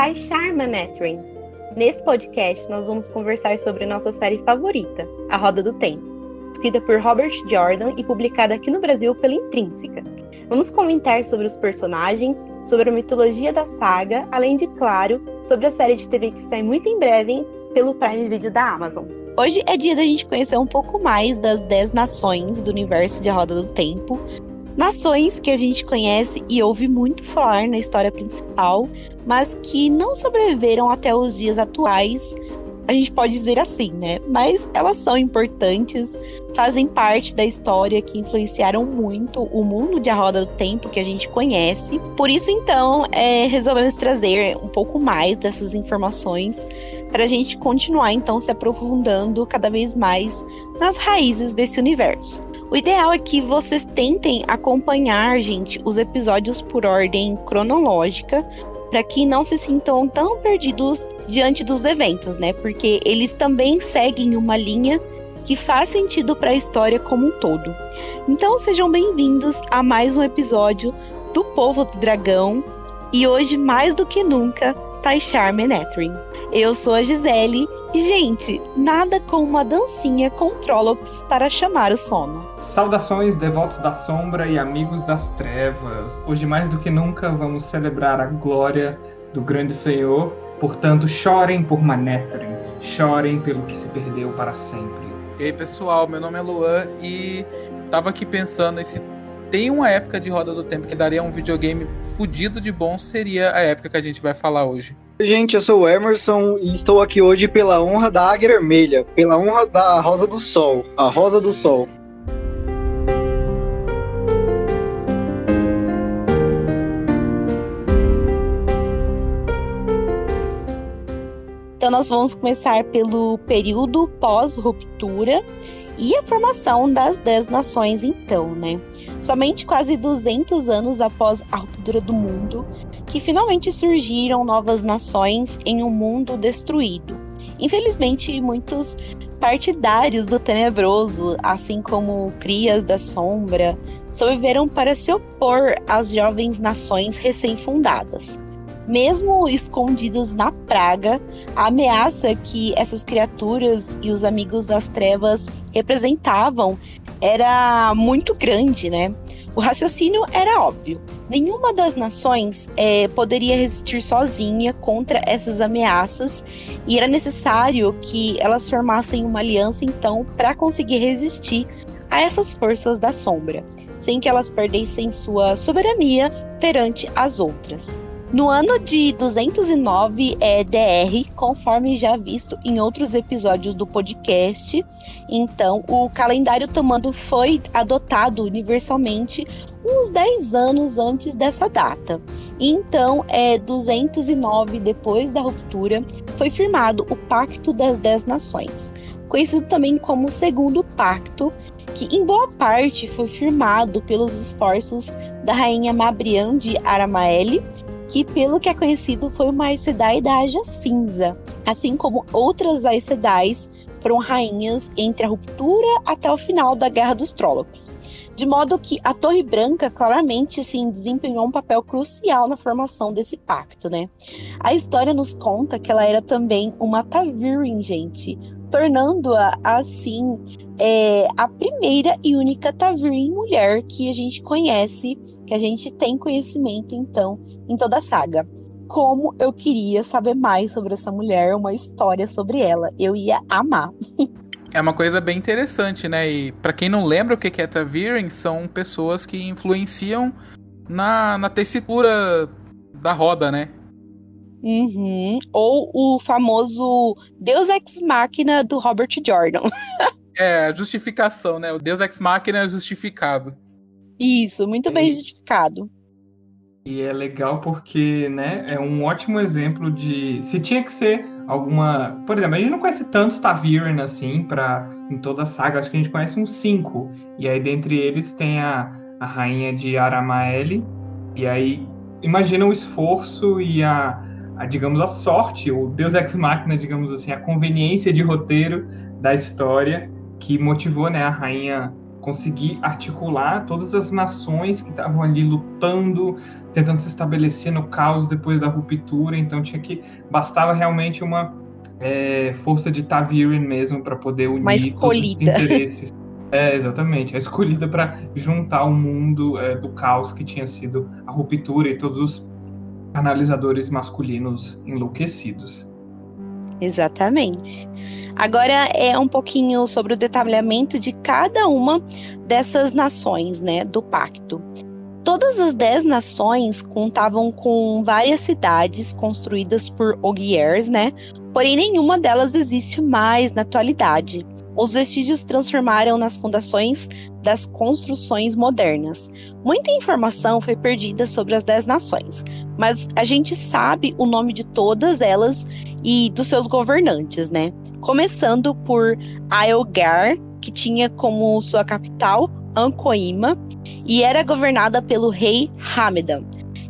Taishar Manethrin. Nesse podcast, nós vamos conversar sobre nossa série favorita, A Roda do Tempo, escrita por Robert Jordan e publicada aqui no Brasil pela Intrínseca. Vamos comentar sobre os personagens, sobre a mitologia da saga, além de, claro, sobre a série de TV que sai muito em breve pelo Prime Video da Amazon. Hoje é dia da gente conhecer um pouco mais das 10 nações do universo de A Roda do Tempo. Nações que a gente conhece e ouve muito falar na história principal, mas que não sobreviveram até os dias atuais, a gente pode dizer assim, né? Mas elas são importantes, fazem parte da história que influenciaram muito o mundo de A Roda do Tempo que a gente conhece. Por isso, então, é, resolvemos trazer um pouco mais dessas informações para a gente continuar, então, se aprofundando cada vez mais nas raízes desse universo. O ideal é que vocês tentem acompanhar, gente, os episódios por ordem cronológica, para que não se sintam tão perdidos diante dos eventos, né? Porque eles também seguem uma linha que faz sentido para a história como um todo. Então sejam bem-vindos a mais um episódio do Povo do Dragão e hoje mais do que nunca Taishar Menethrin. Eu sou a Gisele e, gente, nada como uma dancinha com Trollocs para chamar o sono. Saudações, devotos da sombra e amigos das trevas. Hoje, mais do que nunca, vamos celebrar a glória do grande Senhor. Portanto, chorem por Manethrin, chorem pelo que se perdeu para sempre. E aí, pessoal, meu nome é Luan e tava aqui pensando se tem uma época de roda do tempo que daria um videogame fudido de bom, seria a época que a gente vai falar hoje. Gente, eu sou o Emerson e estou aqui hoje pela honra da Águia Vermelha, pela honra da Rosa do Sol, a Rosa do Sol. Então, nós vamos começar pelo período pós-ruptura e a formação das Dez Nações, então, né? Somente quase 200 anos após a ruptura do mundo, que finalmente surgiram novas nações em um mundo destruído. Infelizmente, muitos partidários do tenebroso, assim como crias da sombra, sobreviveram para se opor às jovens nações recém-fundadas mesmo escondidos na praga, a ameaça que essas criaturas e os amigos das trevas representavam era muito grande, né? O raciocínio era óbvio. Nenhuma das nações é, poderia resistir sozinha contra essas ameaças e era necessário que elas formassem uma aliança, então, para conseguir resistir a essas forças da sombra, sem que elas perdessem sua soberania perante as outras. No ano de 209 é, DR, conforme já visto em outros episódios do podcast, então o calendário tomando foi adotado universalmente uns 10 anos antes dessa data. Então, é 209 depois da ruptura, foi firmado o Pacto das Dez Nações, conhecido também como o Segundo Pacto, que em boa parte foi firmado pelos esforços da rainha Mabrian de Aramaeli que, pelo que é conhecido, foi uma Aes Sedai da Aja Cinza, assim como outras Aes Sedai foram rainhas entre a ruptura até o final da Guerra dos Trollocs. De modo que a Torre Branca claramente sim desempenhou um papel crucial na formação desse pacto, né? A história nos conta que ela era também uma Tavirin, gente, tornando-a assim é, a primeira e única Tavirin mulher que a gente conhece, que a gente tem conhecimento então em toda a saga. Como eu queria saber mais sobre essa mulher, uma história sobre ela. Eu ia amar. É uma coisa bem interessante, né? E para quem não lembra o que é Taviren, são pessoas que influenciam na, na tessitura da roda, né? Uhum. Ou o famoso Deus Ex Machina do Robert Jordan. é, justificação, né? O Deus Ex Machina é justificado. Isso, muito bem justificado. E é legal porque, né, é um ótimo exemplo de se tinha que ser alguma, por exemplo, a gente não conhece tantos Taviren assim para em toda a saga, acho que a gente conhece uns cinco. E aí dentre eles tem a, a rainha de Aramaeli. E aí imagina o esforço e a, a digamos a sorte, o Deus ex machina, digamos assim, a conveniência de roteiro da história que motivou, né, a rainha conseguir articular todas as nações que estavam ali lutando, tentando se estabelecer no caos depois da ruptura. Então tinha que bastava realmente uma é, força de Taviren mesmo para poder unir todos os interesses. É, exatamente. A escolhida para juntar o mundo é, do caos que tinha sido a ruptura e todos os analisadores masculinos enlouquecidos. Exatamente. Agora é um pouquinho sobre o detalhamento de cada uma dessas nações, né, do pacto. Todas as dez nações contavam com várias cidades construídas por Ogiers, né? Porém, nenhuma delas existe mais na atualidade. Os vestígios transformaram nas fundações das construções modernas. Muita informação foi perdida sobre as dez nações, mas a gente sabe o nome de todas elas e dos seus governantes, né? Começando por Aelgar, que tinha como sua capital Ancoima e era governada pelo rei Hamadan.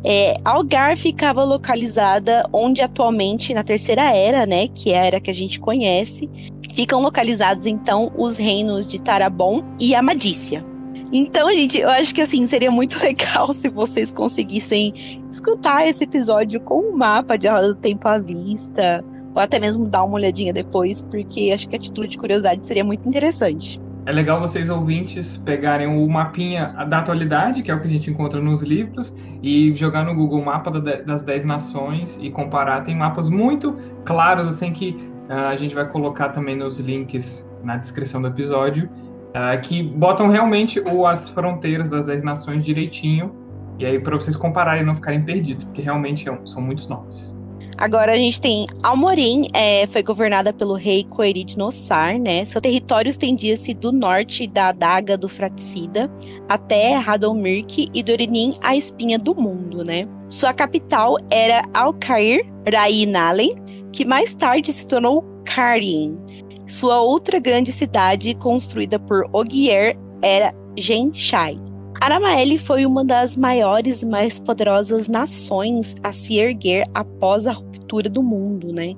É, Algar ficava localizada onde atualmente na Terceira Era, né, que é a era que a gente conhece, ficam localizados então os reinos de Tarabon e Amadícia. Então, gente, eu acho que assim seria muito legal se vocês conseguissem escutar esse episódio com um mapa de Roda do Tempo à vista, ou até mesmo dar uma olhadinha depois, porque acho que a título de curiosidade seria muito interessante. É legal vocês ouvintes pegarem o mapinha da atualidade, que é o que a gente encontra nos livros, e jogar no Google mapa das 10 nações e comparar. Tem mapas muito claros, assim, que uh, a gente vai colocar também nos links na descrição do episódio, uh, que botam realmente o, as fronteiras das 10 nações direitinho, e aí para vocês compararem e não ficarem perdidos, porque realmente é são muitos nomes. Agora a gente tem Almorim, é, foi governada pelo rei Coerid Nossar, né? Seu território estendia-se do norte da adaga do Fraticida até Radomirk e Dorinim, a espinha do mundo, né? Sua capital era Alcair Rainalen, que mais tarde se tornou Karin. Sua outra grande cidade, construída por Ogier, era Genshai. Aramaeli foi uma das maiores e mais poderosas nações a se erguer após a ruptura do mundo, né?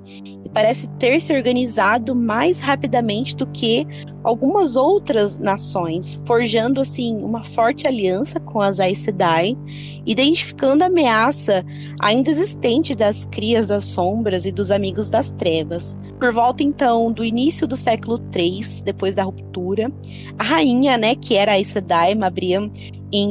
Parece ter se organizado mais rapidamente do que algumas outras nações, forjando assim uma forte aliança com as Aes Sedai, identificando a ameaça ainda existente das crias das sombras e dos amigos das trevas. Por volta então do início do século III, depois da ruptura, a rainha, né, que era Aes Sedai, Mabriam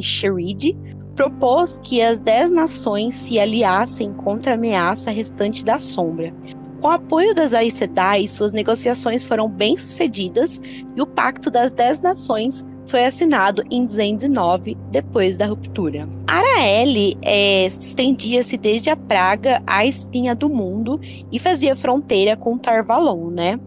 Sherid, propôs que as dez nações se aliassem contra a ameaça restante da sombra. Com o apoio das Aes Sedai, suas negociações foram bem-sucedidas e o Pacto das Dez Nações foi assinado em 209, depois da ruptura. Araeli é, estendia-se desde a Praga à espinha do mundo e fazia fronteira com Tarvalon, né?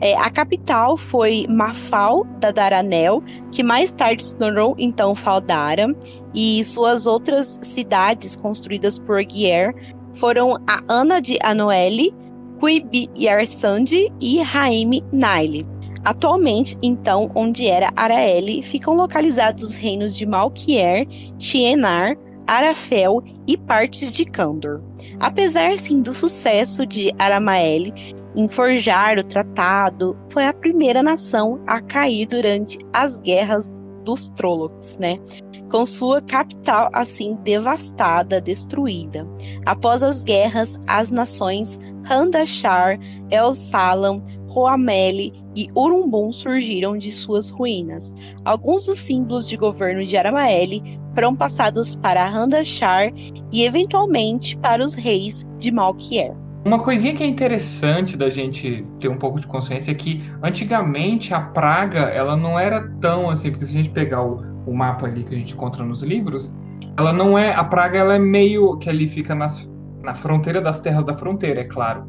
É, a capital foi Mafal da Daranel, que mais tarde se tornou então Faldara, e suas outras cidades construídas por Guier foram a Ana de Anoeli, Quibi Yarsandi e Raime Naile. Atualmente, então, onde era Araeli, ficam localizados os reinos de Malkier, Xienar, Arafel e partes de Kandor. Apesar, sim, do sucesso de Aramaeli em forjar o tratado, foi a primeira nação a cair durante as guerras dos Trollocs, né? Com sua capital assim devastada, destruída. Após as guerras, as nações Handashar, El Salam, Roameli e Urumbum surgiram de suas ruínas. Alguns dos símbolos de governo de Aramaeli foram passados para Handashar e, eventualmente, para os reis de Malkier. Uma coisinha que é interessante da gente ter um pouco de consciência é que antigamente a praga ela não era tão assim, porque se a gente pegar o, o mapa ali que a gente encontra nos livros, ela não é a praga ela é meio que ali fica nas na fronteira das terras da fronteira, é claro.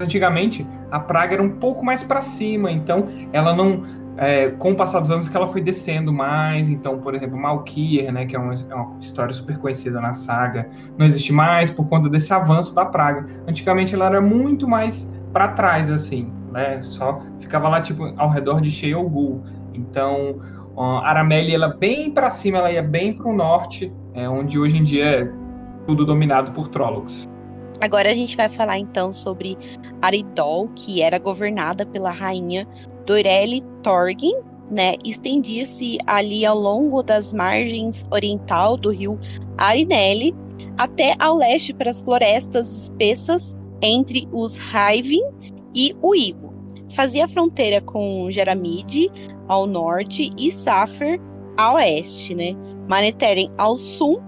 Antigamente, a praga era um pouco mais para cima, então ela não. É, com o passar dos anos que ela foi descendo mais, então, por exemplo, Malkir, né, que é uma, é uma, história super conhecida na saga, não existe mais por conta desse avanço da praga. Antigamente ela era muito mais para trás, assim, né, só ficava lá, tipo, ao redor de Sheol Então, a ela bem para cima, ela ia bem para o norte, é, onde hoje em dia é tudo dominado por Trollocs. Agora a gente vai falar então sobre Aridol, que era governada pela rainha Dorelle Torgin, né? Estendia-se ali ao longo das margens oriental do rio Arinelli até ao leste para as florestas espessas entre os Raivin e o Ibo. Fazia fronteira com Jaramide ao norte e Safer a oeste, né? Maneteren ao sul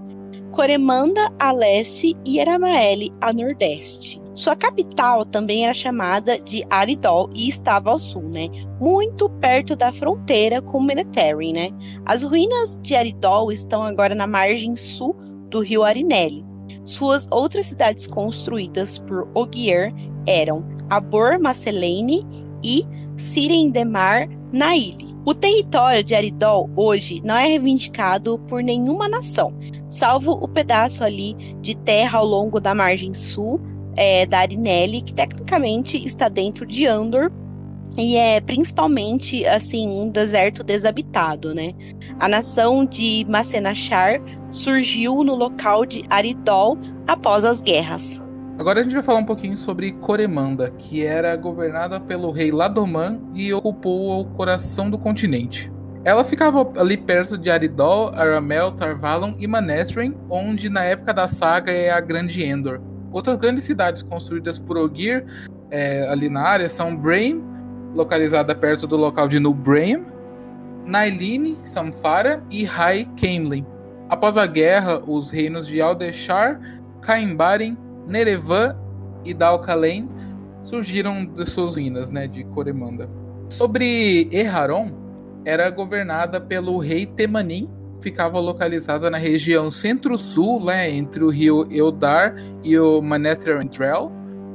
Coremanda a leste e Eramaeli a nordeste. Sua capital também era chamada de Aridol e estava ao sul, né? Muito perto da fronteira com Meneteri, né? As ruínas de Aridol estão agora na margem sul do rio Arinelli. Suas outras cidades construídas por Ogier eram Abor Macelene e Sirendemar Naili. O território de Aridol hoje não é reivindicado por nenhuma nação, salvo o pedaço ali de terra ao longo da margem sul é, da Arinelli, que tecnicamente está dentro de Andor e é principalmente assim um deserto desabitado, né? A nação de Macenachar surgiu no local de Aridol após as guerras. Agora a gente vai falar um pouquinho sobre Coremanda, que era governada pelo rei Ladoman e ocupou o coração do continente. Ela ficava ali perto de Aridol, Aramel, Tarvalon e Manethrin, onde na época da saga é a Grande Endor. Outras grandes cidades construídas por Ogir é, ali na área são Braim, localizada perto do local de New Braim, Nailine, Samfara e High Camelin. Após a guerra, os reinos de Aldeshar, Caimbarin, Nerevan e Dalcalen surgiram de suas ruínas, né, de Coremanda. Sobre Erharon, era governada pelo rei Temanim, ficava localizada na região centro-sul, né, entre o rio Eldar e o Manetheren Drell,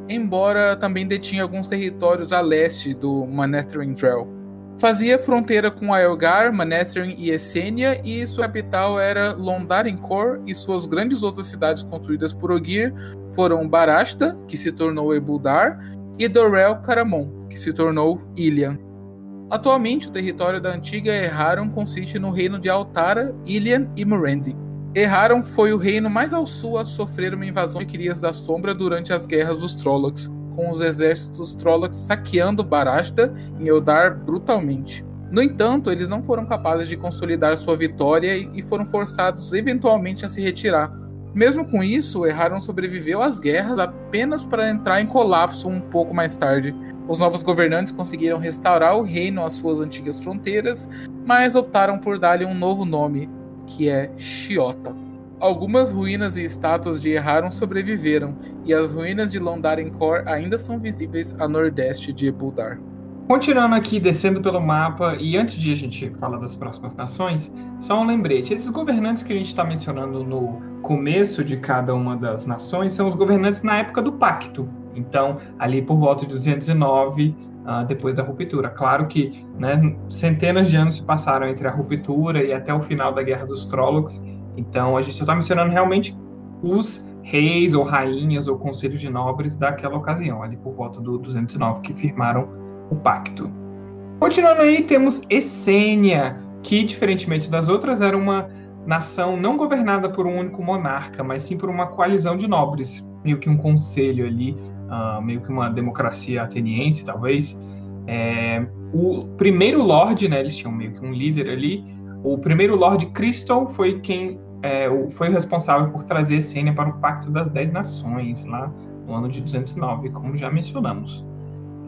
embora também detinha alguns territórios a leste do Manetheren Drell. Fazia fronteira com Aelgar, Manetheren e Essênia, e sua capital era Londarenkor, e suas grandes outras cidades construídas por Ogir foram Barashta, que se tornou Ebuldar, e Dorel Caramon, que se tornou Ilian. Atualmente, o território da antiga Erraron consiste no reino de Altara, Ilian e Murendi. Erraron foi o reino mais ao sul a sofrer uma invasão de Crias da Sombra durante as guerras dos Trollocs, com os exércitos Trollocs saqueando Barashta em Eldar brutalmente. No entanto, eles não foram capazes de consolidar sua vitória e foram forçados eventualmente a se retirar. Mesmo com isso, Erraron sobreviveu às guerras apenas para entrar em colapso um pouco mais tarde. Os novos governantes conseguiram restaurar o reino às suas antigas fronteiras, mas optaram por dar-lhe um novo nome, que é Chiota. Algumas ruínas e estátuas de Erraron sobreviveram, e as ruínas de Londarenkor ainda são visíveis a nordeste de Ebuldar. Continuando aqui, descendo pelo mapa, e antes de a gente falar das próximas nações, só um lembrete: esses governantes que a gente está mencionando no começo de cada uma das nações são os governantes na época do Pacto. Então, ali por volta de 209, uh, ah, depois da ruptura. Claro que né, centenas de anos se passaram entre a ruptura e até o final da Guerra dos Trollocs, então, a gente só está mencionando realmente os reis ou rainhas ou conselhos de nobres daquela ocasião, ali por volta do 209, que firmaram o pacto. Continuando aí, temos Essênia, que, diferentemente das outras, era uma nação não governada por um único monarca, mas sim por uma coalizão de nobres, meio que um conselho ali, uh, meio que uma democracia ateniense, talvez. É, o primeiro lord, né, eles tinham meio que um líder ali, o primeiro Lord Crystal foi quem é, foi o responsável por trazer Sênia para o Pacto das Dez Nações, lá no ano de 209, como já mencionamos.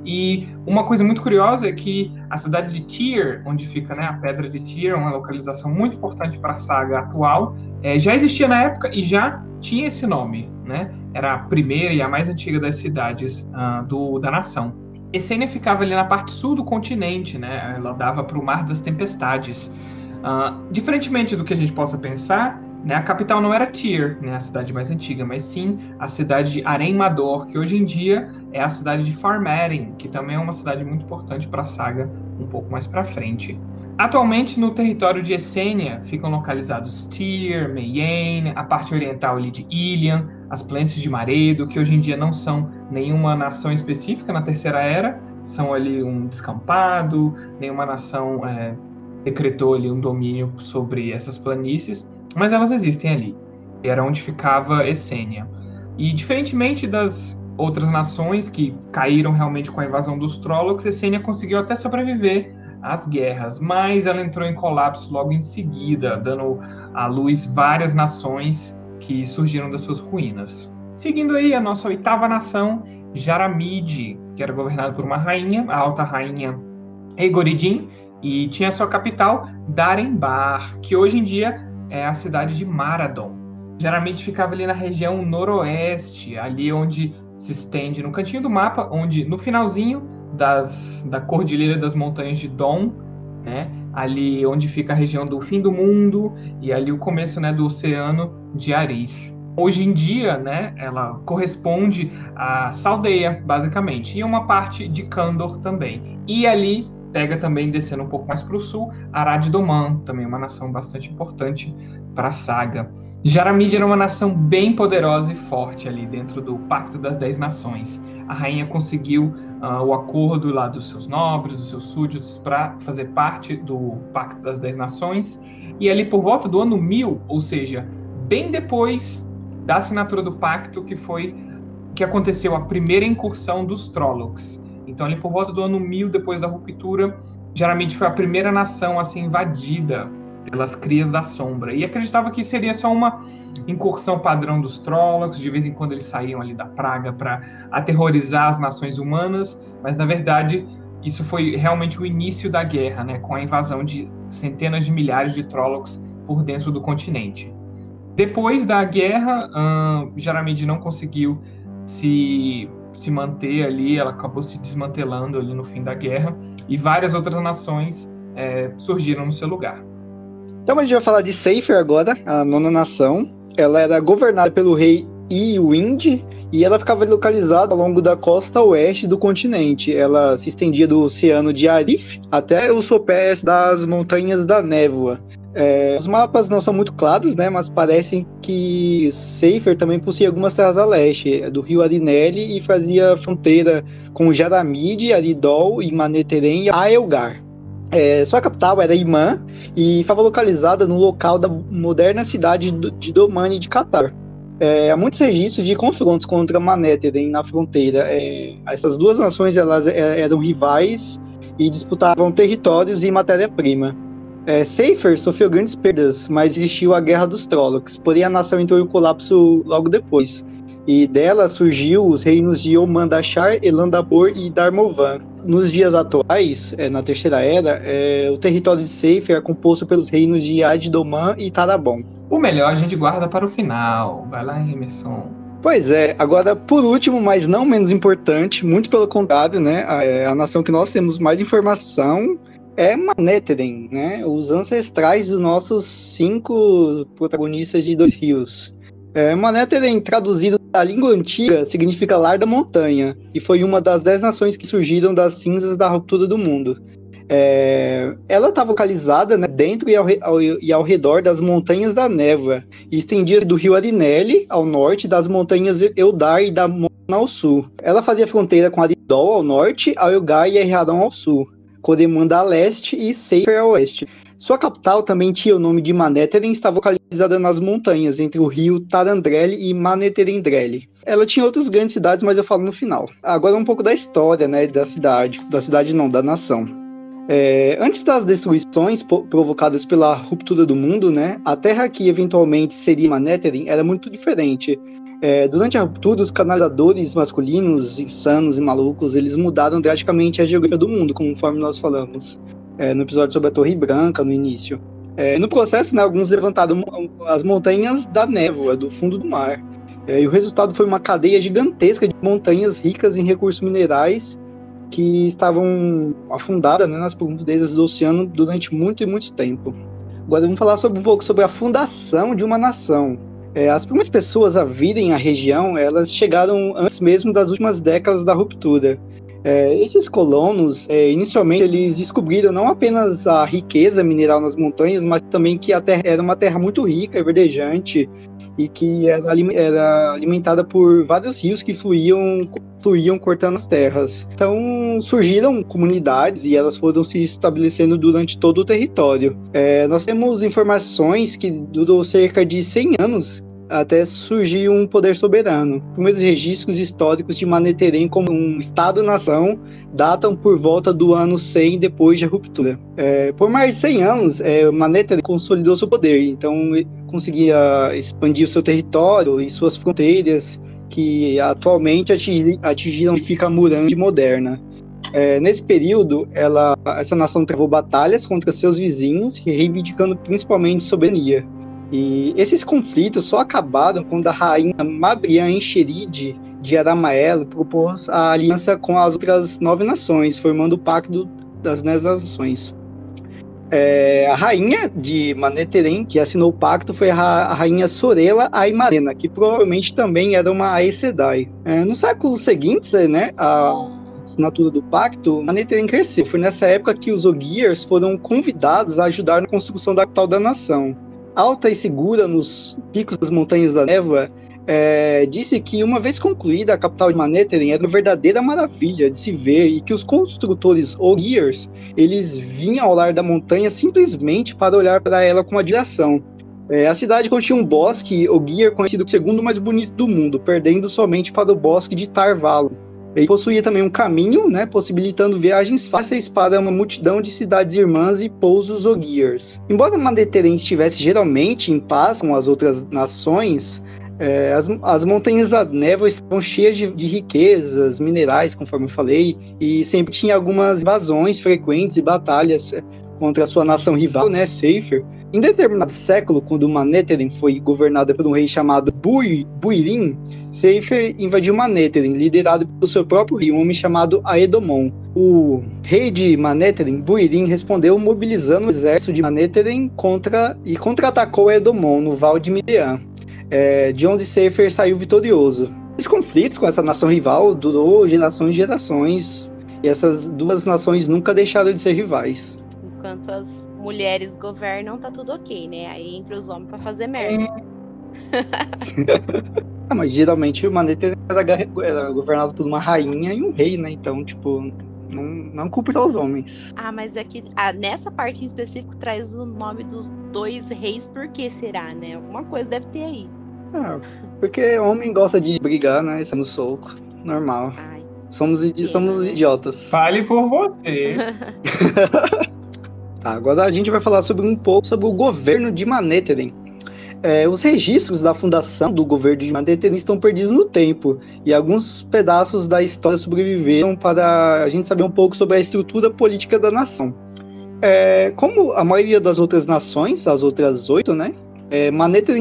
E uma coisa muito curiosa é que a cidade de Tyr, onde fica né, a Pedra de Tyr, uma localização muito importante para a saga atual, é, já existia na época e já tinha esse nome. Né? Era a primeira e a mais antiga das cidades uh, do, da nação. Essênia ficava ali na parte sul do continente, né? ela dava para o Mar das Tempestades. Uh, diferentemente do que a gente possa pensar, Né? A capital não era Tyr, né, a cidade mais antiga, mas sim a cidade de Arém-Mador, que hoje em dia é a cidade de Farmeren, que também é uma cidade muito importante para a saga um pouco mais para frente. Atualmente, no território de Essênia, ficam localizados Tyr, Mayenne, a parte oriental ali de Ilian, as planícies de Maredo, que hoje em dia não são nenhuma nação específica na Terceira Era, são ali um descampado, nenhuma nação é, decretou ali um domínio sobre essas planícies, mas elas existem ali. Era onde ficava Essênia. E diferentemente das outras nações que caíram realmente com a invasão dos Trollocs, Essênia conseguiu até sobreviver às guerras, mas ela entrou em colapso logo em seguida, dando à luz várias nações que surgiram das suas ruínas. Seguindo aí a nossa oitava nação, Jaramide, que era governada por uma rainha, a alta rainha Egoridin, e tinha sua capital Darembar, que hoje em dia é a cidade de Maradon. Geralmente ficava ali na região noroeste, ali onde se estende no cantinho do mapa, onde no finalzinho das, da Cordilheira das Montanhas de Dom, né, ali onde fica a região do fim do mundo e ali o começo né, do oceano de Arif. Hoje em dia, né, ela corresponde a Saldeia, basicamente, e uma parte de Kandor também. E ali pega também, descendo um pouco mais para o sul, Arad Doman, também uma nação bastante importante para a saga. Jaramid era uma nação bem poderosa e forte ali dentro do Pacto das Dez Nações. A rainha conseguiu uh, o acordo lá dos seus nobres, dos seus súditos, para fazer parte do Pacto das Dez Nações. E ali por volta do ano 1000, ou seja, bem depois da assinatura do pacto, que foi que aconteceu a primeira incursão dos Trollocs. Então, ali por volta do ano 1000, depois da ruptura, geralmente foi a primeira nação a ser invadida pelas crias da sombra. E acreditava que seria só uma incursão padrão dos Trollocs, de vez em quando eles saíam ali da praga para aterrorizar as nações humanas, mas na verdade isso foi realmente o início da guerra, né, com a invasão de centenas de milhares de Trollocs por dentro do continente. Depois da guerra, hum, não conseguiu se se manter ali, ela acabou se desmantelando ali no fim da guerra, e várias outras nações é, surgiram no seu lugar. Então a gente vai falar de Seifer agora, a nona nação. Ela era governada pelo rei Iwind e ela ficava localizada ao longo da costa oeste do continente. Ela se estendia do oceano de Arif até os sopés das montanhas da névoa. É, os mapas não são muito claros, né, mas parecem que Seifer também possuía algumas terras a leste, é, do rio Arinelli, e fazia fronteira com Jaramid, Aridol, Imaneteren e Aelgar. É, sua capital era Imã e estava localizada no local da moderna cidade de Domani de Catar. É, há muitos registros de confrontos contra Maneteren na fronteira. É, essas duas nações elas é, eram rivais e disputavam territórios e matéria-prima. É, Seifer sofreu grandes perdas, mas existiu a Guerra dos Trollocs, porém a nação entrou em colapso logo depois. E dela surgiu os reinos de Omandachar, Elandabor e Darmovan. Nos dias atuais, é, na Terceira Era, é, o território de Seifer é composto pelos reinos de Addoman e Tarabon. O melhor a gente guarda para o final. Vai lá, Emerson. Pois é, agora por último, mas não menos importante, muito pelo contrário, né? A, é, a nação que nós temos mais informação é Manetheren, né? Os ancestrais dos nossos cinco protagonistas de Dois Rios. É, traduzido da língua antiga, significa Lar da Montanha, e foi uma das dez nações que surgiram das cinzas da ruptura do mundo. É, ela estava localizada né, dentro e ao, ao, e ao, redor das Montanhas da Névoa, e estendia do rio Arinelli ao norte das Montanhas Eudar e da Mona ao sul. Ela fazia fronteira com Aridol ao norte, Aelgar e Erradão ao sul. Codemanda a leste e Seifer a oeste. Sua capital também tinha o nome de Manetheren e estava localizada nas montanhas, entre o rio Tarandrelle e Maneterendrelle. Ela tinha outras grandes cidades, mas eu falo no final. Agora um pouco da história, né, da cidade. Da cidade não, da nação. É, antes das destruições provocadas pela ruptura do mundo, né, a terra que eventualmente seria Manetheren era muito diferente. É, durante a ruptura, os canalizadores masculinos, insanos e malucos, eles mudaram drasticamente a geografia do mundo, conforme nós falamos é, no episódio sobre a Torre Branca, no início. É, no processo, né, alguns levantaram as montanhas da névoa, do fundo do mar. É, e o resultado foi uma cadeia gigantesca de montanhas ricas em recursos minerais que estavam afundadas né, nas profundezas do oceano durante muito e muito tempo. Agora vamos falar sobre, um pouco sobre a fundação de uma nação. É, as primeiras pessoas a virem à região, elas chegaram antes mesmo das últimas décadas da ruptura. É, esses colonos, é, inicialmente, eles descobriram não apenas a riqueza mineral nas montanhas, mas também que a terra era uma terra muito rica e verdejante, e que era, era alimentada por vários rios que fluíam, fluíam cortando as terras. Então surgiram comunidades e elas foram se estabelecendo durante todo o território. É, nós temos informações que durou cerca de 100 anos até surgir um poder soberano. Primeiros registros históricos de Maneterem como um Estado-nação datam por volta do ano 100 depois da ruptura. É, por mais de 100 anos, é, consolidou seu poder, então conseguia expandir o seu território e suas fronteiras, que atualmente atingiram fica Murande moderna. É, nesse período, ela, essa nação travou batalhas contra seus vizinhos, reivindicando principalmente soberania. E esses conflitos só acabaram quando a rainha Mabrian Encheride de Aramaelo propôs a aliança com as outras nove nações, formando o Pacto das Dez Nações. É, a rainha de Maneterem, que assinou o pacto, foi a, rainha Sorela Aimarena, que provavelmente também era uma Aes Sedai. É, no século seguinte, né, a assinatura do pacto, Maneterem cresceu. Foi nessa época que os Ogiers foram convidados a ajudar na construção da capital da nação alta e segura nos picos das montanhas da névoa, é, disse que uma vez concluída a capital de Manhattan era uma verdadeira maravilha de se ver e que os construtores Ogiers eles vinham ao lar da montanha simplesmente para olhar para ela com admiração. É, a cidade continha um bosque Ogier conhecido como o segundo mais bonito do mundo, perdendo somente para o bosque de Tarvalo. Ele possuía também um caminho, né, possibilitando viagens fáceis para uma multidão de cidades irmãs e pousos Ogiers. Embora Mandeteren estivesse geralmente em paz com as outras nações, é, as, as montanhas da névoa estavam cheias de, de, riquezas, minerais, conforme eu falei, e sempre tinha algumas invasões frequentes e batalhas contra a sua nação rival, né, Seifer. Em determinado século, quando Maneteren foi governada por um rei chamado Bui, Buirim, Seifer invadiu Maneteren, liderado pelo seu próprio rei, um homem chamado Aedomon. O rei de Maneteren, Buirim, respondeu mobilizando o exército de Maneteren contra e contra-atacou Aedomon no Val de Midian, é, de onde Seifer saiu vitorioso. Esses conflitos com essa nação rival durou gerações e gerações, e essas duas nações nunca deixaram de ser rivais. Enquanto as mulheres governam, tá tudo ok, né? Aí entra os homens para fazer merda. ah, mas geralmente o Maneta era, era, governado por uma rainha e um rei, né? Então, tipo, não, não culpa só os homens. Ah, mas é que ah, nessa parte em específico traz o nome dos dois reis, por que será, né? Alguma coisa deve ter aí. Ah, porque homem gosta de brigar, né? Isso é no soco. Normal. Ai, somos, idi somos né? idiotas. Fale por você. Tá, agora a gente vai falar sobre um pouco sobre o governo de Maneteren. É, os registros da fundação do governo de Maneteren estão perdidos no tempo e alguns pedaços da história sobreviveram para a gente saber um pouco sobre a estrutura política da nação. É, como a maioria das outras nações, as outras oito, né? É,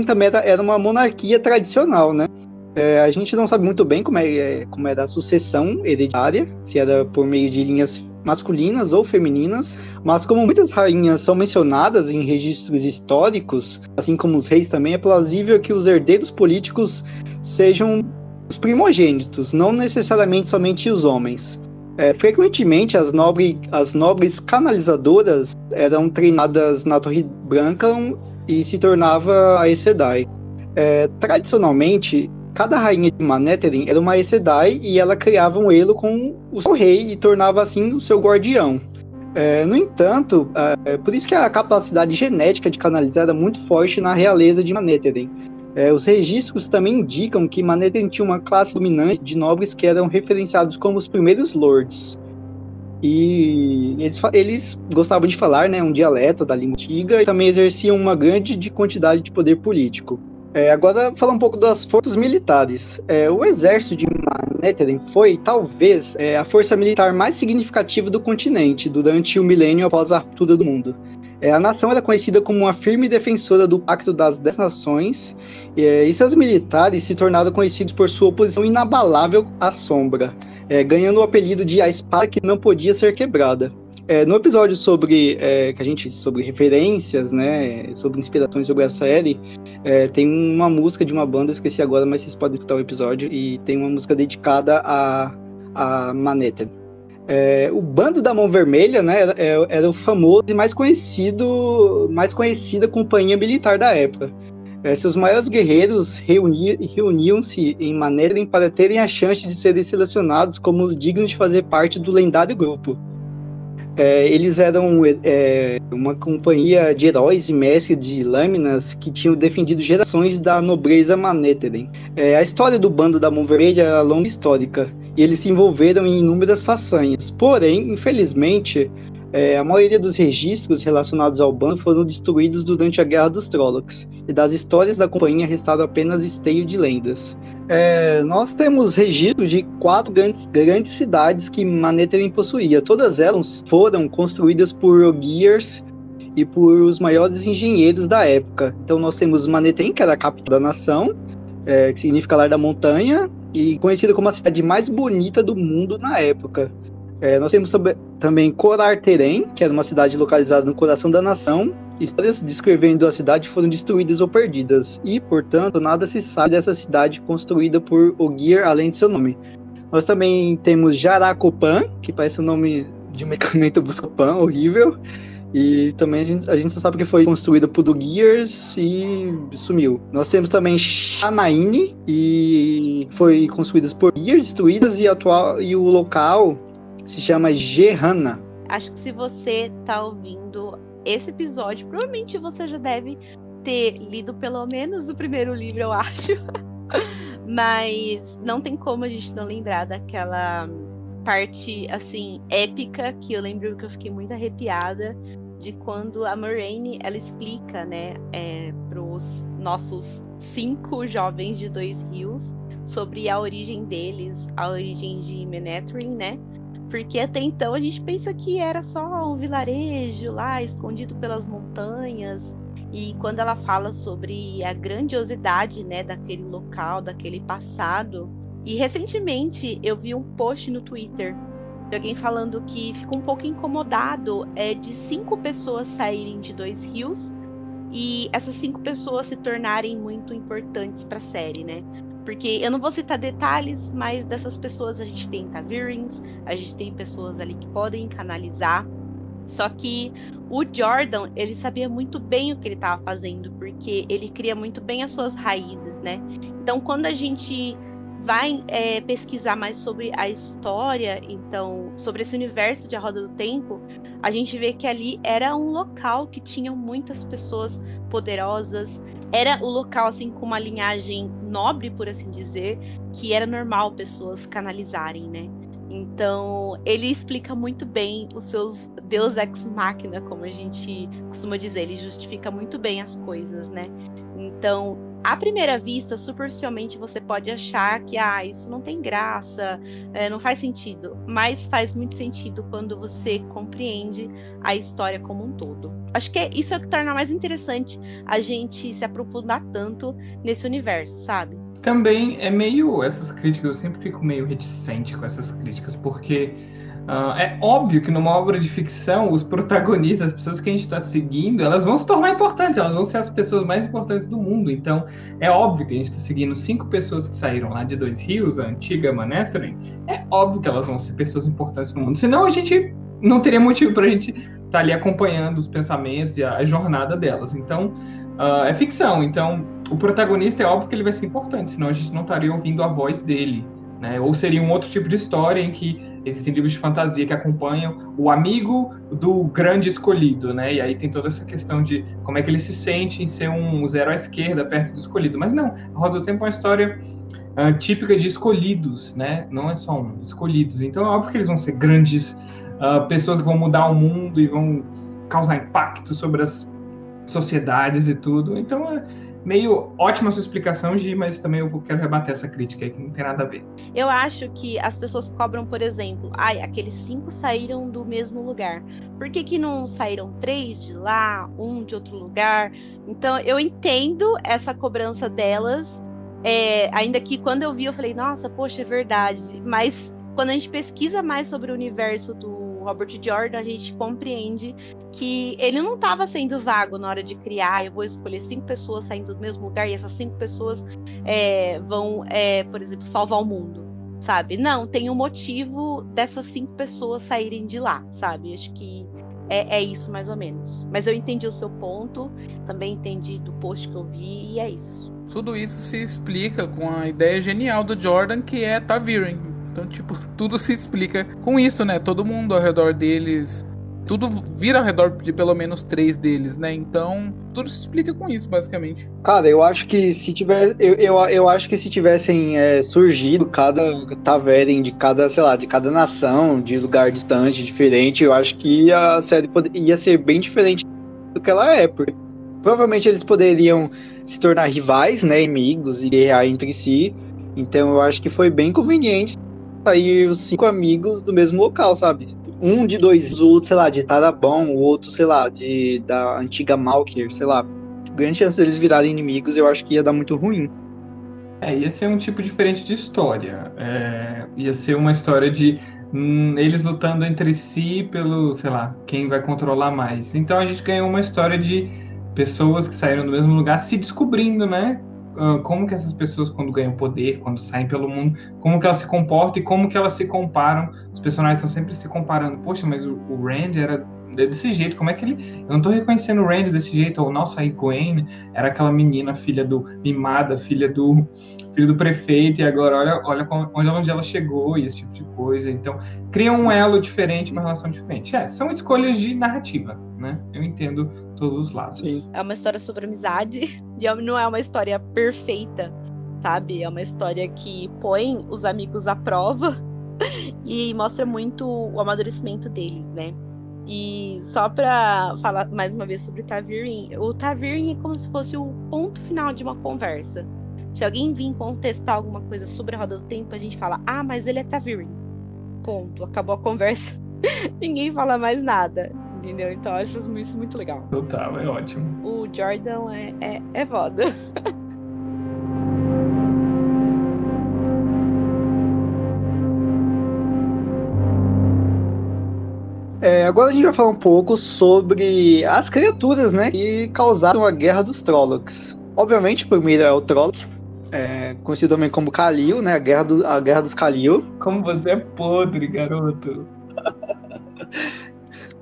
também era, era, uma monarquia tradicional, né? É, a gente não sabe muito bem como, é, é como era a sucessão hereditária, se era por meio de linhas masculinas ou femininas, mas como muitas rainhas são mencionadas em registros históricos, assim como os reis também, é plausível que os herdeiros políticos sejam os primogênitos, não necessariamente somente os homens. É, frequentemente, as, nobre, as nobres canalizadoras eram treinadas na Torre Branca e se tornava a Sedai. É, tradicionalmente, Cada rainha de Manetheren era uma Sedai e ela criava um elo com o seu rei e tornava assim o seu guardião. É, no entanto, é, por isso que a capacidade genética de canalizar era muito forte na realeza de Manetheren. É, os registros também indicam que Manetheren tinha uma classe dominante de nobres que eram referenciados como os primeiros lords. E eles, eles gostavam de falar né, um dialeto da língua antiga e também exerciam uma grande quantidade de poder político. É, agora, falar um pouco das forças militares. É, o exército de Manhattan foi, talvez, é, a força militar mais significativa do continente durante o milênio após a ruptura do mundo. É, a nação era conhecida como uma firme defensora do Pacto das Dez Nações, é, e seus militares se tornaram conhecidos por sua oposição inabalável à sombra, é, ganhando o apelido de a espada que não podia ser quebrada. É, no episódio sobre é, que a gente sobre referências, né, sobre inspirações sobre a série, é, tem uma música de uma banda, eu esqueci agora, mas vocês podem escutar o episódio e tem uma música dedicada a a Manhattan. É, o bando da Mão Vermelha, né, era, é, era, o famoso e mais conhecido, mais conhecida companhia militar da época. É, seus maiores guerreiros reuni, reuniam-se em maneira para terem a chance de serem selecionados como dignos de fazer parte do lendário grupo. É, eles eram é, uma companhia de heróis e mestres de lâminas que tinham defendido gerações da nobreza Manetheren. É, a história do bando da Mão Vermelha era longa e histórica e eles se envolveram em inúmeras façanhas. Porém, infelizmente, é, a maioria dos registros relacionados ao bando foram destruídos durante a Guerra dos Trollocs, e das histórias da companhia restaram apenas esteio de lendas. É, nós temos registros de quatro grandes, grandes cidades que Manetheren possuía. Todas elas foram construídas por Ogiers e por os maiores engenheiros da época. Então nós temos Manetheren, que era a capital da nação, é, que significa lar da montanha, e conhecida como a cidade mais bonita do mundo na época. É, nós temos também Corarterem, que era uma cidade localizada no coração da nação. Histórias descrevendo a cidade foram destruídas ou perdidas, e, portanto, nada se sabe dessa cidade construída por Ogier, além de seu nome. Nós também temos Jaracopan, que parece o nome de um medicamento Buscopan, horrível. E também a gente, a gente só sabe que foi construída por Gears e sumiu. Nós temos também Shanaine, e foi construída por Gears, destruídas, e, atual, e o local se chama Gerhana. Acho que se você tá ouvindo esse episódio, provavelmente você já deve ter lido pelo menos o primeiro livro, eu acho. Mas não tem como a gente não lembrar daquela parte assim épica que eu lembro que eu fiquei muito arrepiada de quando a Moraine ela explica, né, é, para os nossos cinco jovens de Dois Rios sobre a origem deles, a origem de Menethrin, né? Porque até então a gente pensa que era só um vilarejo lá escondido pelas montanhas. E quando ela fala sobre a grandiosidade, né, daquele local, daquele passado. E recentemente eu vi um post no Twitter de alguém falando que ficou um pouco incomodado é, de cinco pessoas saírem de Dois Rios e essas cinco pessoas se tornarem muito importantes para a série, né? Porque eu não vou citar detalhes, mas dessas pessoas a gente tem Tavirins, a gente tem pessoas ali que podem canalizar. Só que o Jordan, ele sabia muito bem o que ele estava fazendo, porque ele cria muito bem as suas raízes, né? Então, quando a gente vai é, pesquisar mais sobre a história, então, sobre esse universo de A Roda do Tempo, a gente vê que ali era um local que tinha muitas pessoas poderosas, era o local, assim, com uma linhagem nobre, por assim dizer, que era normal pessoas canalizarem, né? Então, ele explica muito bem os seus Deus ex machina, como a gente costuma dizer, ele justifica muito bem as coisas, né? Então, à primeira vista, superficialmente, você pode achar que ah, isso não tem graça, é, não faz sentido, mas faz muito sentido quando você compreende a história como um todo. Acho que é, isso é o que torna mais interessante a gente se aprofundar tanto nesse universo, sabe? Também é meio. Essas críticas, eu sempre fico meio reticente com essas críticas, porque Uh, é óbvio que numa obra de ficção, os protagonistas, as pessoas que a gente está seguindo, elas vão se tornar importantes, elas vão ser as pessoas mais importantes do mundo. Então, é óbvio que a gente está seguindo cinco pessoas que saíram lá de Dois Rios, a antiga Manetheren. É óbvio que elas vão ser pessoas importantes no mundo. Senão, a gente não teria motivo para a gente estar tá ali acompanhando os pensamentos e a, a jornada delas. Então, uh, é ficção. Então, o protagonista é óbvio que ele vai ser importante, senão a gente não estaria ouvindo a voz dele. Né? Ou seria um outro tipo de história em que existem livros de fantasia que acompanham o amigo do grande escolhido, né? E aí tem toda essa questão de como é que ele se sente em ser um zero à esquerda perto do escolhido. Mas não, a Roda do Tempo é uma história uh, típica de escolhidos, né? Não é só um, escolhidos. Então é óbvio que eles vão ser grandes uh, pessoas que vão mudar o mundo e vão causar impacto sobre as sociedades e tudo. Então é meio ótima sua explicação, Gi, mas também eu quero rebater essa crítica aí, que não tem nada a ver. Eu acho que as pessoas cobram, por exemplo, ai, aqueles cinco saíram do mesmo lugar. Por que, que não saíram três de lá, um de outro lugar? Então, eu entendo essa cobrança delas, é, ainda que quando eu vi, eu falei, nossa, poxa, é verdade. Mas quando a gente pesquisa mais sobre o universo do Robert Jordan, a gente compreende que ele não estava sendo vago na hora de criar. Eu vou escolher cinco pessoas saindo do mesmo lugar e essas cinco pessoas é, vão, é, por exemplo, salvar o mundo, sabe? Não, tem um motivo dessas cinco pessoas saírem de lá, sabe? Acho que é, é, isso mais ou menos. Mas eu entendi o seu ponto, também entendi do post que eu vi e é isso. Tudo isso se explica com a ideia genial do Jordan que é Taviren. Então, tipo, tudo se explica com isso, né? Todo mundo ao redor deles tudo vira ao redor de pelo menos três deles, né? Então, tudo se explica com isso, basicamente. Cara, eu acho que se tivesse. Eu, eu, eu acho que se tivessem é, surgido cada Taveren de cada, sei lá, de cada nação, de lugar distante, diferente, eu acho que a série ia ser bem diferente do que ela é, porque provavelmente eles poderiam se tornar rivais, né? Amigos e guerrear entre si. Então eu acho que foi bem conveniente sair os cinco amigos do mesmo local, sabe? um de dois, o outro, sei lá, de Tarabão, o outro, sei lá, de da antiga Malkier, sei lá. Grande chance deles virarem inimigos, eu acho que ia dar muito ruim. É, ia ser um tipo diferente de história. É, ia ser uma história de hum, eles lutando entre si pelo, sei lá, quem vai controlar mais. Então a gente ganhou uma história de pessoas que saíram do mesmo lugar se descobrindo, né? Uh, como que essas pessoas, quando ganham poder, quando saem pelo mundo, como que elas se comportam e como que elas se comparam. Os personagens estão sempre se comparando. Poxa, mas o, o Rand era desse jeito, como é que ele. Eu não tô reconhecendo o Rand desse jeito, ou nossa, aí Gwen era aquela menina, filha do. mimada, filha do. Filho do prefeito, e agora olha, olha onde, onde ela chegou e esse tipo de coisa. Então, cria um elo diferente, uma relação diferente. É, são escolhas de narrativa, né? Eu entendo todos os lados. Sim. É uma história sobre amizade e não é uma história perfeita, sabe? É uma história que põe os amigos à prova e mostra muito o amadurecimento deles, né? E só pra falar mais uma vez sobre o Tavirin, o Tavirin é como se fosse o ponto final de uma conversa. Se alguém vir contestar alguma coisa sobre a roda do tempo, a gente fala, ah, mas ele é Tavirin. Ponto. Acabou a conversa. Ninguém fala mais nada entendeu? Então eu acho isso muito legal. Total, é ótimo. O Jordan é, é, é foda. É, agora a gente vai falar um pouco sobre as criaturas, né, que causaram a Guerra dos Trollocs. Obviamente, o primeiro é o Trolloc, é, conhecido também como Kalil, né, a Guerra, do, a Guerra dos Kalil. Como você é podre, garoto.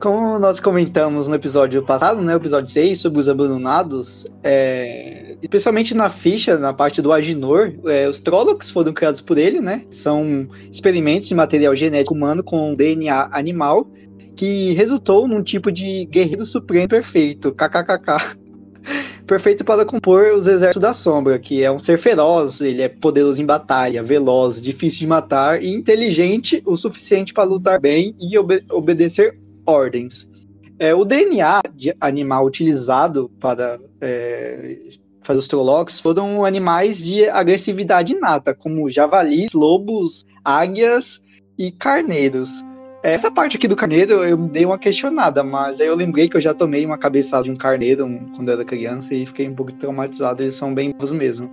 Como nós comentamos no episódio passado, né, o episódio 6, sobre os abandonados, é, especialmente na ficha, na parte do Aginor, é, os Trollocs foram criados por ele, né? São experimentos de material genético humano com DNA animal, que resultou num tipo de guerreiro supremo perfeito, kkkk. Perfeito para compor os exércitos da sombra, que é um ser feroz, ele é poderoso em batalha, veloz, difícil de matar e inteligente o suficiente para lutar bem e obede obedecer ordens. É, o DNA de animal utilizado para é, fazer os Trollocs foram animais de agressividade inata, como javalis, lobos, águias e carneiros. Essa parte aqui do carneiro eu dei uma questionada, mas aí eu lembrei que eu já tomei uma cabeçada de um carneiro quando eu era criança e fiquei um pouco traumatizado, eles são bem bons mesmo.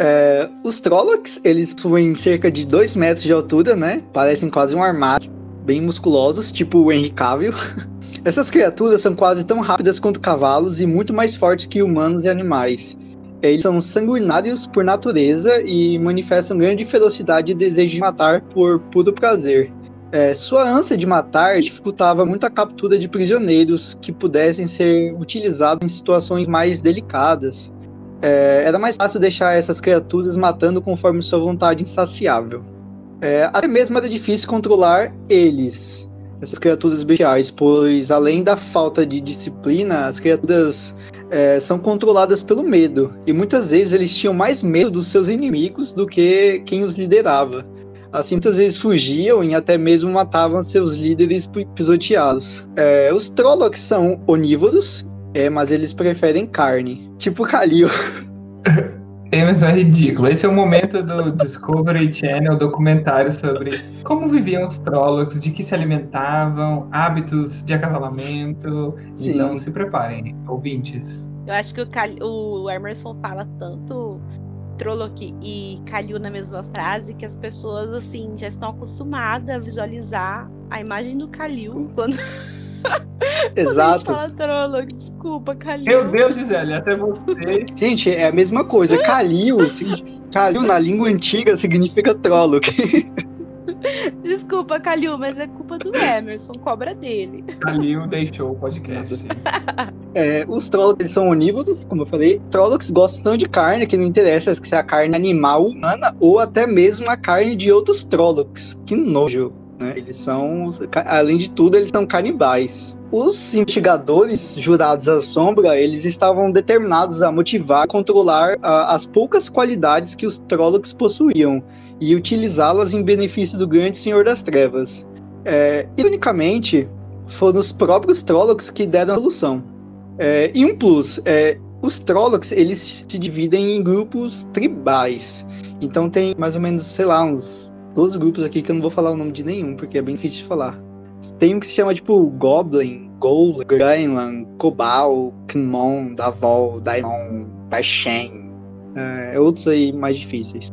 É, os Trollocs, eles possuem cerca de 2 metros de altura, né? Parecem quase um armário bem musculosos, tipo o Henry Cavill. Essas criaturas são quase tão rápidas quanto cavalos e muito mais fortes que humanos e animais. Eles são sanguinários por natureza e manifestam grande ferocidade e desejo de matar por puro prazer. É, sua ânsia de matar dificultava muito a captura de prisioneiros que pudessem ser utilizados em situações mais delicadas. É, era mais fácil deixar essas criaturas matando conforme sua vontade insaciável. É, até mesmo era difícil controlar eles, essas criaturas bestiais, pois além da falta de disciplina, as criaturas é, são controladas pelo medo. E muitas vezes eles tinham mais medo dos seus inimigos do que quem os liderava. Assim, muitas vezes fugiam e até mesmo matavam seus líderes pisoteados. É, os Trollocs são onívoros, é, mas eles preferem carne, tipo Kalil. Emerson é ridículo. Esse é o momento do Discovery Channel documentário sobre como viviam os Trollocs, de que se alimentavam, hábitos de acasalamento. Sim. Então se preparem, ouvintes. Eu acho que o, Cal... o Emerson fala tanto Trolloc e Kalil na mesma frase que as pessoas assim já estão acostumadas a visualizar a imagem do Kalil quando Exato. Fala Trolloc, desculpa, Kalil. Meu Deus, Gisele, até você. Gente, é a mesma coisa. Kalil, Kalil na língua antiga significa Trolloc. Desculpa, Calil, mas é culpa do Emerson, cobra dele. Calil deixou o podcast. É, os Trollocs são onívoros, como eu falei. Trollocs gostam tanto de carne que não interessa se é a carne animal, humana ou até mesmo a carne de outros Trollocs. Que nojo. Né? Eles são, além de tudo, eles são canibais. Os investigadores jurados à sombra, eles estavam determinados a motivar e controlar uh, as poucas qualidades que os Trollocs possuíam e utilizá-las em benefício do grande Senhor das Trevas. É, ironicamente, foram os próprios Trollocs que deram a solução. É, e um plus, é, os Trollocs eles se dividem em grupos tribais. Então tem mais ou menos, sei lá, uns 12 grupos aqui que eu não vou falar o nome de nenhum, porque é bem difícil de falar. Tem um que se chama tipo Goblin, Ghoul, Greenland, Cobal, Kmon, Davol, Daimon, Bashen. É, outros aí mais difíceis.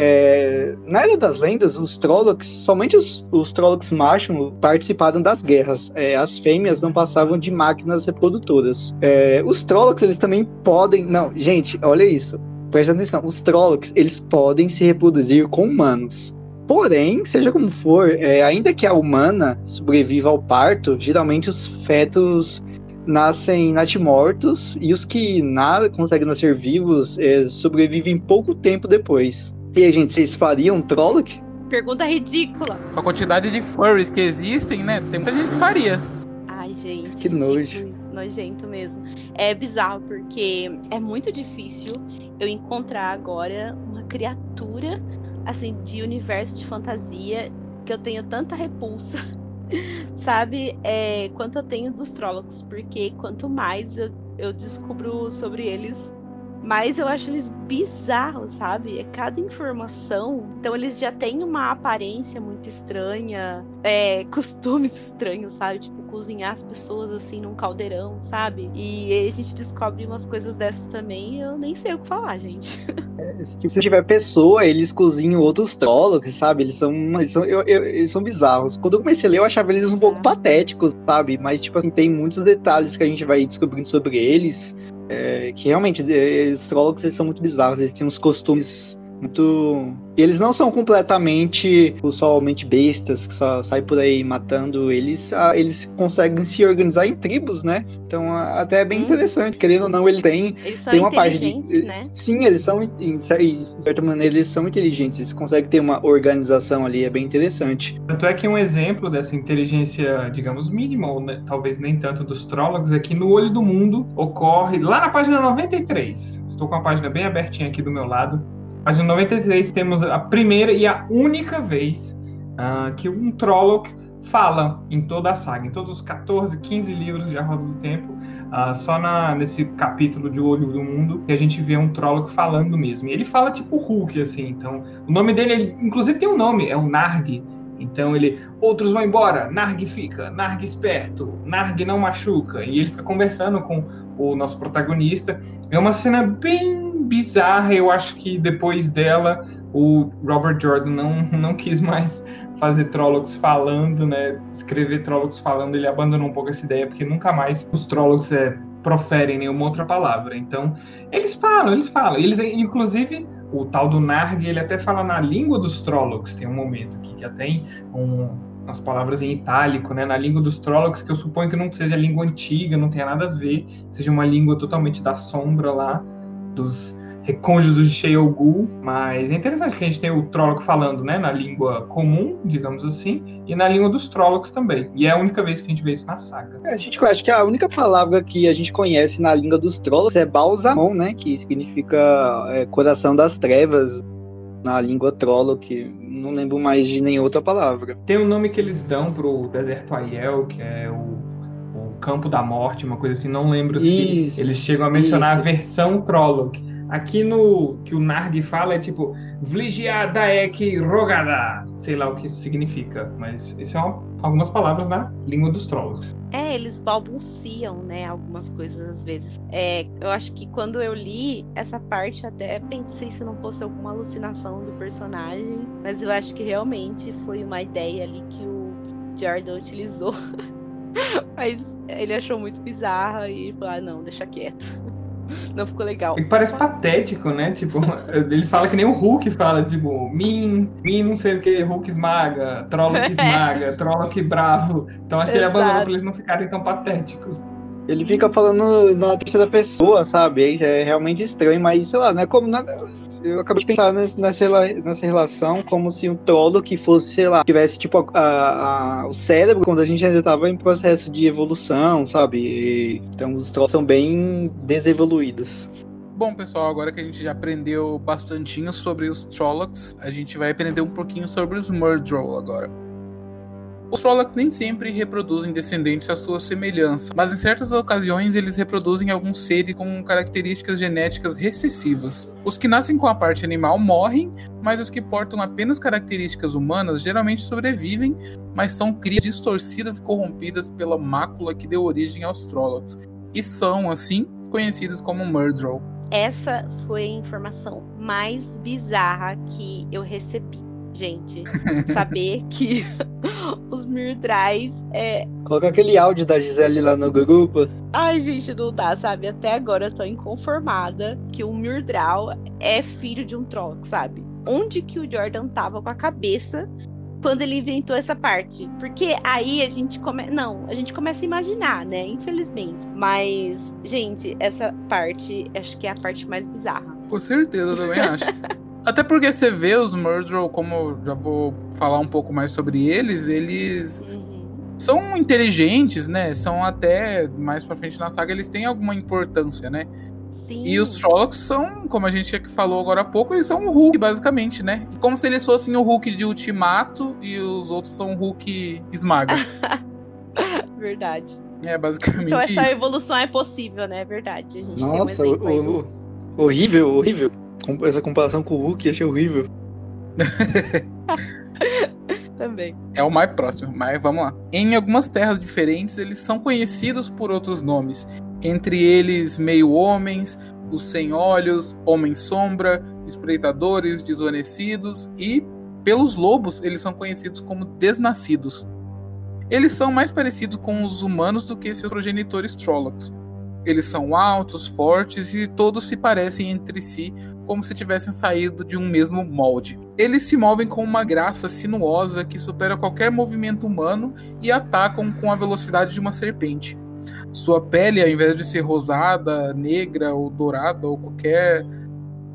É, na Era das Lendas, os Trollocs, somente os, os Trollocs machos participaram das guerras. É, as fêmeas não passavam de máquinas reprodutoras. É, os Trollocs, eles também podem. Não, gente, olha isso. Presta atenção. Os Trollocs, eles podem se reproduzir com humanos. Porém, seja como for, é, ainda que a humana sobreviva ao parto, geralmente os fetos nascem natimortos e os que nada conseguem nascer vivos é, sobrevivem pouco tempo depois. E aí, gente, vocês fariam um Trolloc? Pergunta ridícula. Com a quantidade de furries que existem, né? Tem muita gente que faria. Ai, gente. Que nojo. Nojento mesmo. É bizarro, porque é muito difícil eu encontrar agora uma criatura, assim, de universo de fantasia que eu tenha tanta repulsa, sabe? É, quanto eu tenho dos Trollocs, porque quanto mais eu, eu descubro sobre eles, mas eu acho eles bizarros, sabe? É cada informação. Então eles já têm uma aparência muito estranha, é, costumes estranhos, sabe? Tipo, cozinhar as pessoas assim num caldeirão, sabe? E aí a gente descobre umas coisas dessas também e eu nem sei o que falar, gente. É, se tiver pessoa, eles cozinham outros trólogos, sabe? Eles são, eles são, eu, eu, eles são bizarros. Quando eu comecei a ler, eu achava eles um pouco patéticos, sabe? Mas, tipo assim, tem muitos detalhes que a gente vai descobrindo sobre eles é, que realmente, os Trollocs eles são muito bizarros, eles têm uns costumes muito. E eles não são completamente somente bestas que só saem por aí matando. Eles, eles conseguem se organizar em tribos, né? Então até é bem hum. interessante. Querendo ou não, eles têm. Eles são tem uma parte de. Né? Sim, eles são, em, certa maneira, eles são inteligentes. Eles conseguem ter uma organização ali, é bem interessante. Tanto é que um exemplo dessa inteligência, digamos, mínima, ou né, talvez nem tanto dos Trollocs, é que no Olho do Mundo ocorre lá na página 93. Estou com a página bem abertinha aqui do meu lado Página 93 temos a primeira e a única vez uh, que um Trolloc fala em toda a saga, em todos os 14, 15 livros de A Roda do Tempo, uh, só na, nesse capítulo de O Olho do Mundo que a gente vê um Trolloc falando mesmo. E ele fala tipo Hulk, assim, então o nome dele, ele, inclusive tem um nome, é o Narg. Então ele, outros vão embora, Narg fica, Narg esperto, Narg não machuca. E ele fica conversando com o nosso protagonista. É uma cena bem bizarra. Eu acho que depois dela, o Robert Jordan não, não quis mais fazer Trollocs falando, né? Escrever Trollocs falando, ele abandonou um pouco essa ideia, porque nunca mais os Trollocs é, proferem nenhuma outra palavra. Então, eles falam, eles falam. Eles, inclusive, o tal do Narg, ele até fala na língua dos Trollocs. Tem um momento aqui que até tem um, umas palavras em itálico, né? Na língua dos Trollocs, que eu suponho que não seja língua antiga, não tenha nada a ver, seja uma língua totalmente da sombra lá, dos recônditos de Sheol mas é interessante que a gente tem o Trolloc falando, né, na língua comum, digamos assim, e na língua dos Trollocs também. E é a única vez que a gente vê isso na saga. É, a gente acho que a única palavra que a gente conhece na língua dos Trollocs é Balsamon, né, que significa é, coração das trevas na língua Trolloc, não lembro mais de nenhuma outra palavra. Tem um nome que eles dão pro deserto Aiel, que é o Campo da Morte, uma coisa assim, não lembro isso, se eles chegam a mencionar isso. a versão Trolloc. Aqui no que o Narg fala é tipo Vligiadaek Rogada, sei lá o que isso significa, mas isso é uma, algumas palavras na língua dos Trolls. É, eles balbuciam, né, algumas coisas às vezes. É, eu acho que quando eu li essa parte, até pensei se não fosse alguma alucinação do personagem, mas eu acho que realmente foi uma ideia ali que o Jordan utilizou. mas ele achou muito bizarra e falou: ah, não, deixa quieto. Não ficou legal. E parece patético, né? Tipo, ele fala que nem o Hulk fala, tipo, Min, Min não sei o que, Hulk esmaga, Trolloc esmaga, Trolloc bravo. Então acho que ele abandonou pra eles não ficarem tão patéticos. Ele fica falando na terceira pessoa, sabe? É realmente estranho, mas sei lá, não é como nada eu acabei de pensar nessa, nessa relação como se um trolo que fosse, sei lá, tivesse tipo a, a, o cérebro quando a gente ainda estava em processo de evolução, sabe? Então os trolls são bem desevoluídos. Bom, pessoal, agora que a gente já aprendeu bastantinho sobre os Trollocs, a gente vai aprender um pouquinho sobre os Murdrow agora. Os Trollocs nem sempre reproduzem descendentes à sua semelhança, mas em certas ocasiões eles reproduzem alguns seres com características genéticas recessivas. Os que nascem com a parte animal morrem, mas os que portam apenas características humanas geralmente sobrevivem, mas são crias distorcidas e corrompidas pela mácula que deu origem aos Trollocs, e são, assim, conhecidos como Murdrow. Essa foi a informação mais bizarra que eu recebi gente, saber que os Mirdrais é. Coloca aquele áudio da Gisele lá no grupo. Ai, gente, não dá, sabe? Até agora eu tô inconformada que o Mirdral é filho de um Trolloc, sabe? Onde que o Jordan tava com a cabeça quando ele inventou essa parte. Porque aí a gente começa. Não, a gente começa a imaginar, né? Infelizmente. Mas, gente, essa parte acho que é a parte mais bizarra. Com certeza, eu também acho. Até porque você vê os Murdrow, como eu já vou falar um pouco mais sobre eles, eles uhum. são inteligentes, né? São até mais pra frente na saga, eles têm alguma importância, né? Sim. E os Trollocs são, como a gente falou agora há pouco, eles são o Hulk, basicamente, né? Como se eles fossem o Hulk de Ultimato e os outros são o Hulk Esmaga. verdade. É, basicamente. Então essa isso. evolução é possível, né? É verdade. Nossa, um o, o, horrível, horrível essa comparação com o Hulk achei horrível. Também. É o mais próximo, mas vamos lá. Em algumas terras diferentes, eles são conhecidos por outros nomes. Entre eles, meio-homens, os sem-olhos, homem-sombra, espreitadores, desvanecidos e, pelos lobos, eles são conhecidos como desnascidos. Eles são mais parecidos com os humanos do que seus progenitores Trollocs. Eles são altos, fortes e todos se parecem entre si como se tivessem saído de um mesmo molde. Eles se movem com uma graça sinuosa que supera qualquer movimento humano e atacam com a velocidade de uma serpente. Sua pele, ao invés de ser rosada, negra ou dourada ou qualquer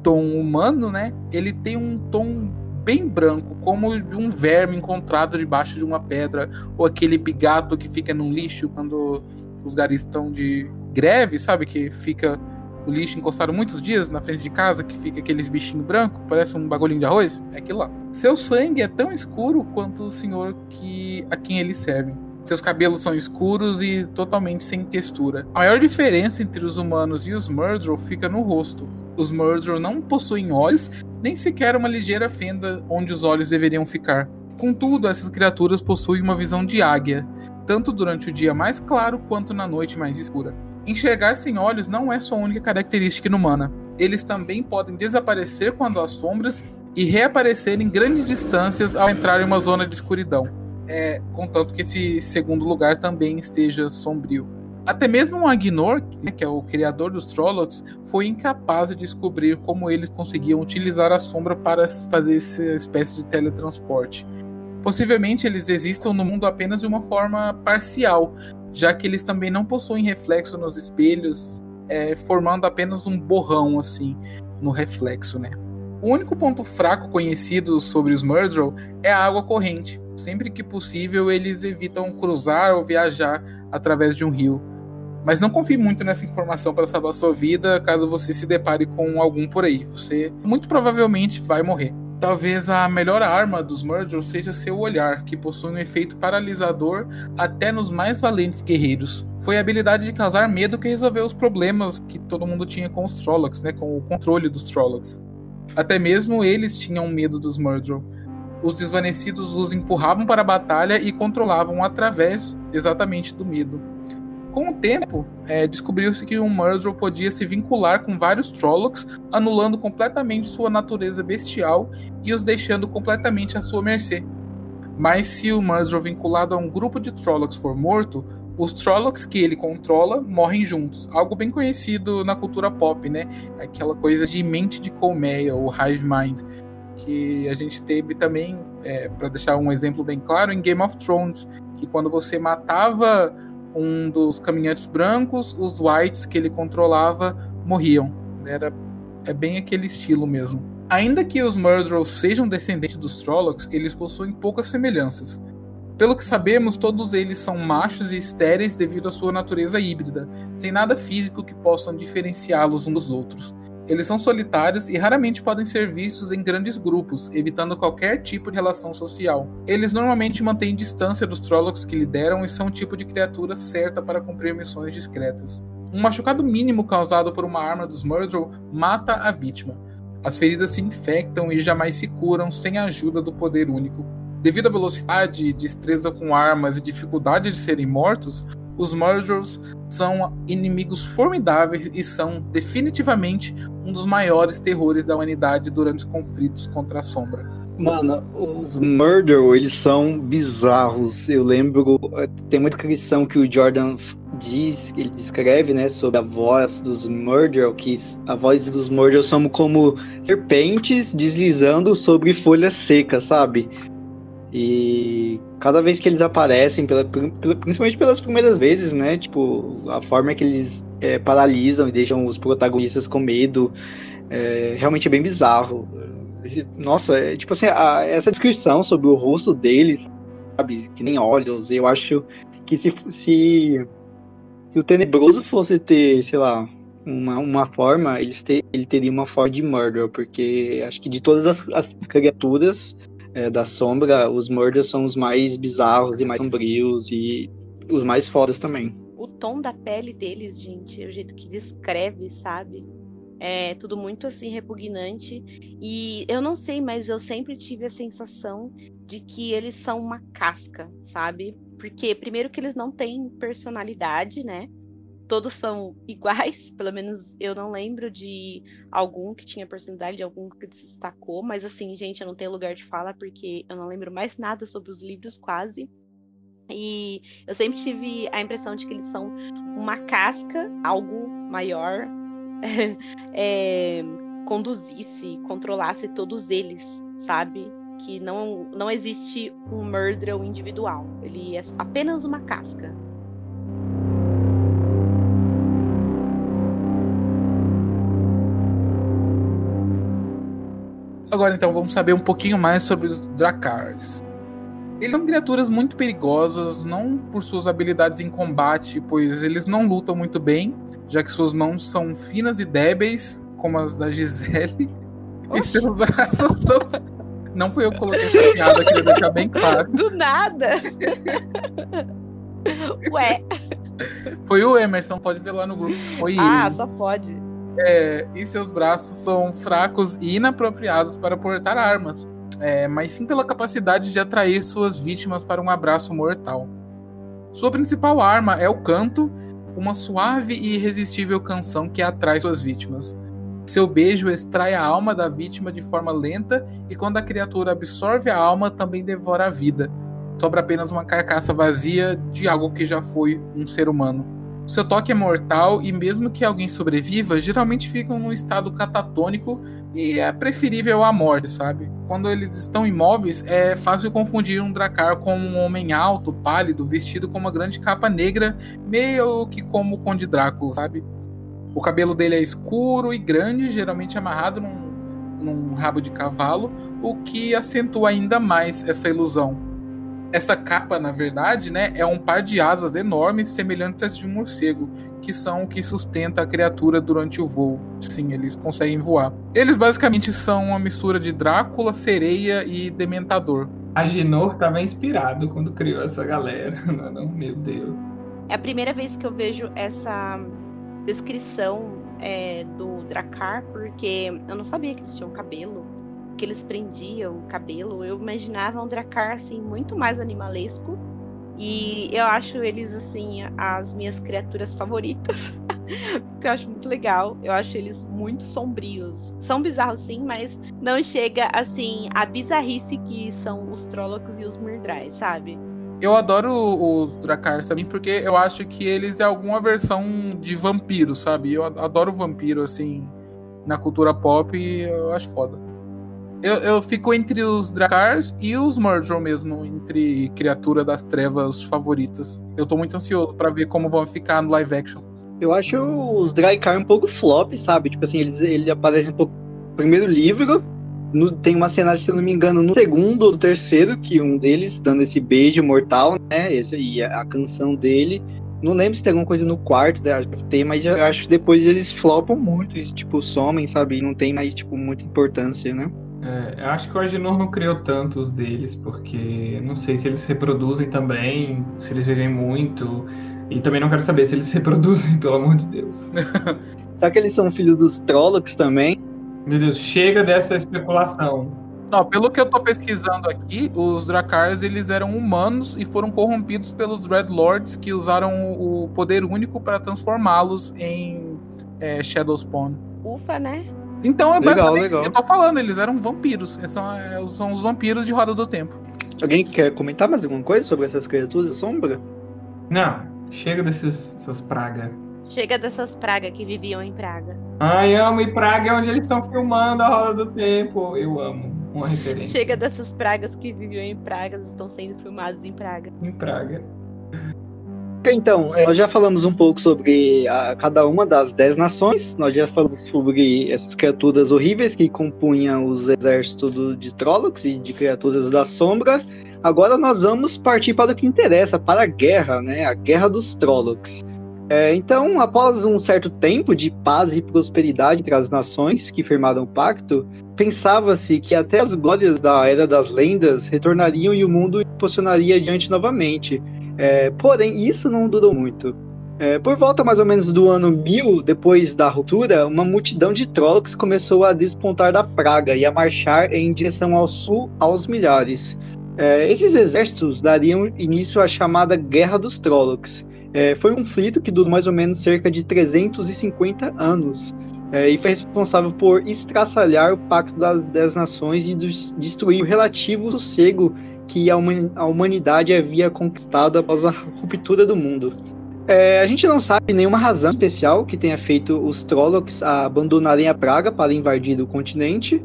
tom humano, né? Ele tem um tom bem branco, como de um verme encontrado debaixo de uma pedra, ou aquele bigato que fica num lixo quando os garis estão de greve, sabe? Que fica o lixo encostado muitos dias na frente de casa, que fica aqueles bichinhos brancos, parece um bagulhinho de arroz. É aquilo lá. Seu sangue é tão escuro quanto o senhor que a quem eles servem. Seus cabelos são escuros e totalmente sem textura. A maior diferença entre os humanos e os Murdrow fica no rosto. Os Murdrow não possuem olhos, nem sequer uma ligeira fenda onde os olhos deveriam ficar. Contudo, essas criaturas possuem uma visão de águia, tanto durante o dia mais claro quanto na noite mais escura. Enxergar sem olhos não é sua única característica inumana. Eles também podem desaparecer quando há sombras e reaparecer em grandes distâncias ao entrar em uma zona de escuridão. É, contanto que esse segundo lugar também esteja sombrio. Até mesmo Agnor, né, que é o criador dos Trollocs, foi incapaz de descobrir como eles conseguiam utilizar a sombra para fazer essa espécie de teletransporte. Possivelmente eles existam no mundo apenas de uma forma parcial, já que eles também não possuem reflexo nos espelhos, é, formando apenas um borrão assim no reflexo, né? O único ponto fraco conhecido sobre os Murdrow é a água corrente. Sempre que possível, eles evitam cruzar ou viajar através de um rio. Mas não confie muito nessa informação para salvar sua vida caso você se depare com algum por aí. Você muito provavelmente vai morrer. Talvez a melhor arma dos Murdrow seja seu olhar, que possui um efeito paralisador até nos mais valentes guerreiros. Foi a habilidade de causar medo que resolveu os problemas que todo mundo tinha com os Trollocs, né, com o controle dos Trollocs. Até mesmo eles tinham medo dos Murdrow. os desvanecidos os empurravam para a batalha e controlavam através exatamente do medo. Com o tempo, é, descobriu-se que o Murdrow podia se vincular com vários Trollocs, anulando completamente sua natureza bestial e os deixando completamente à sua mercê. Mas se o Murdrow vinculado a um grupo de Trollocs for morto, os Trollocs que ele controla morrem juntos. Algo bem conhecido na cultura pop, né? Aquela coisa de mente de colmeia, ou hive mind, que a gente teve também, é, para deixar um exemplo bem claro, em Game of Thrones, que quando você matava um dos caminhantes brancos, os whites que ele controlava morriam. Era é bem aquele estilo mesmo. Ainda que os Murdrows sejam descendentes dos Trollocs, eles possuem poucas semelhanças. Pelo que sabemos, todos eles são machos e estéreis devido à sua natureza híbrida, sem nada físico que possam diferenciá-los uns dos outros. Eles são solitários e raramente podem ser vistos em grandes grupos, evitando qualquer tipo de relação social. Eles normalmente mantêm distância dos Trollocs que lideram e são o tipo de criatura certa para cumprir missões discretas. Um machucado mínimo causado por uma arma dos Murdrow mata a vítima. As feridas se infectam e jamais se curam sem a ajuda do poder único. Devido à velocidade, destreza com armas e dificuldade de serem mortos, os Murders são inimigos formidáveis e são definitivamente um dos maiores terrores da humanidade durante os conflitos contra a sombra. Mano, os Murder, eles são bizarros. Eu lembro, tem muita descrição que o Jordan diz, ele descreve, né, sobre a voz dos Murder, que a voz dos Murder são como serpentes deslizando sobre folhas secas, sabe? E cada vez que eles aparecem, pela, pela, principalmente pelas primeiras vezes, né? Tipo, a forma que eles é, paralisam e deixam os protagonistas com medo é realmente é bem bizarro. Nossa, é, tipo assim, a, essa descrição sobre o rosto deles, sabe? Que nem olhos, eu acho que se, se, se o Tenebroso fosse ter, sei lá, uma, uma forma, ter, ele teria uma forma de murder, porque acho que de todas as, as criaturas é, da sombra, os Murders são os mais bizarros e mais sombrios e os mais fodas também. O tom da pele deles, gente, o jeito que descreve, sabe? É tudo muito assim repugnante. E eu não sei, mas eu sempre tive a sensação de que eles são uma casca, sabe? Porque, primeiro, que eles não têm personalidade, né? Todos são iguais, pelo menos eu não lembro de algum que tinha personalidade, de algum que destacou, mas assim, gente, eu não tenho lugar de fala porque eu não lembro mais nada sobre os livros quase. E eu sempre tive a impressão de que eles são uma casca, algo maior, é, conduzisse, controlasse todos eles, sabe? Que não, não existe um murder individual, ele é apenas uma casca. Agora então vamos saber um pouquinho mais sobre os Drakars. Eles são criaturas muito perigosas, não por suas habilidades em combate, pois eles não lutam muito bem, já que suas mãos são finas e débeis, como as da Gisele. Oxi. E seus braços são. Não fui eu que coloquei essa piada, queria deixar bem claro. Do nada! Ué. Foi o Emerson, pode ver lá no grupo. Foi ah, ele. só pode é, e seus braços são fracos e inapropriados para portar armas, é, mas sim pela capacidade de atrair suas vítimas para um abraço mortal. Sua principal arma é o canto, uma suave e irresistível canção que atrai suas vítimas. Seu beijo extrai a alma da vítima de forma lenta e quando a criatura absorve a alma, também devora a vida. Sobra apenas uma carcaça vazia de algo que já foi um ser humano. Seu toque é mortal e mesmo que alguém sobreviva, geralmente ficam num estado catatônico e é preferível à morte, sabe? Quando eles estão imóveis, é fácil confundir um Dracar com um homem alto, pálido, vestido com uma grande capa negra, meio que como o Conde Drácula, sabe? O cabelo dele é escuro e grande, geralmente amarrado num, num rabo de cavalo, o que acentua ainda mais essa ilusão. Essa capa, na verdade, né, é um par de asas enormes semelhantes às de um morcego, que são o que sustenta a criatura durante o voo. Sim, eles conseguem voar. Eles basicamente são uma mistura de Drácula, sereia e Dementador. Agenor estava inspirado quando criou essa galera. Não, não, meu Deus. É a primeira vez que eu vejo essa descrição é, do Dracar, porque eu não sabia que eles tinham cabelo. Que eles prendiam o cabelo, eu imaginava um Dracar assim muito mais animalesco. E eu acho eles assim as minhas criaturas favoritas. porque eu acho muito legal. Eu acho eles muito sombrios. São bizarros sim, mas não chega assim a bizarrice que são os Trollocs e os Myrdrai, sabe? Eu adoro os Drakars também, porque eu acho que eles é alguma versão de vampiro, sabe? Eu adoro vampiro, assim, na cultura pop eu acho foda. Eu, eu fico entre os Drakars e os Murdrol mesmo, entre criatura das trevas favoritas. Eu tô muito ansioso para ver como vão ficar no live action. Eu acho os Drakkar um pouco flop, sabe? Tipo assim, eles, ele aparece um pouco no primeiro livro, no, tem uma cena, se não me engano, no segundo ou terceiro, que um deles dando esse beijo mortal, né? Esse, e a, a canção dele. Não lembro se tem alguma coisa no quarto, né? Tem, mas eu acho que depois eles flopam muito, e, tipo, somem, sabe? E não tem mais, tipo, muita importância, né? É, eu acho que o Agenor não criou tantos deles, porque não sei se eles se reproduzem também, se eles vivem muito. E também não quero saber se eles se reproduzem, pelo amor de Deus. Será que eles são filhos dos Trollocs também? Meu Deus, chega dessa especulação. Não, pelo que eu tô pesquisando aqui, os Drakars eles eram humanos e foram corrompidos pelos Dreadlords que usaram o poder único para transformá-los em é, Shadowspawn. Ufa, né? Então é Legal, basicamente legal. eu tô falando, eles eram vampiros. Eles São, é, são os vampiros de Roda do Tempo. Alguém quer comentar mais alguma coisa sobre essas criaturas da sombra? Não, chega desses, dessas pragas. Chega dessas pragas que viviam em Praga. Ai, amo, e Praga é onde eles estão filmando a Roda do Tempo. Eu amo. Uma referência. Chega dessas pragas que viviam em Pragas, estão sendo filmadas em Praga. Em Praga. Então, é, nós já falamos um pouco sobre a- cada uma das dez nações, nós já falamos sobre essas criaturas horríveis que compunham os exércitos de Trollocs e de criaturas da sombra. Agora nós vamos partir para o que interessa, para a guerra, né? A guerra dos Trollocs. É, então, após um certo tempo de paz e prosperidade entre as nações que firmaram o pacto, pensava-se que até as glórias da Era das Lendas retornariam e o mundo impulsionaria adiante novamente. É, porém, isso não durou muito. É, por volta mais ou menos do ano 1000, depois da ruptura, uma multidão de Trollocs começou a despontar da praga e a marchar em direção ao sul aos milhares. É, esses exércitos dariam início à chamada Guerra dos Trollocs. É, foi um conflito que durou mais ou menos cerca de 350 anos é, e foi responsável por estraçalhar o Pacto das Dez Nações e des- destruir o relativo sossego que a, humani- a humanidade havia conquistado após a ruptura do mundo. É, a gente não sabe nenhuma razão especial que tenha feito os Trollocs abandonarem a praga para invadir o continente.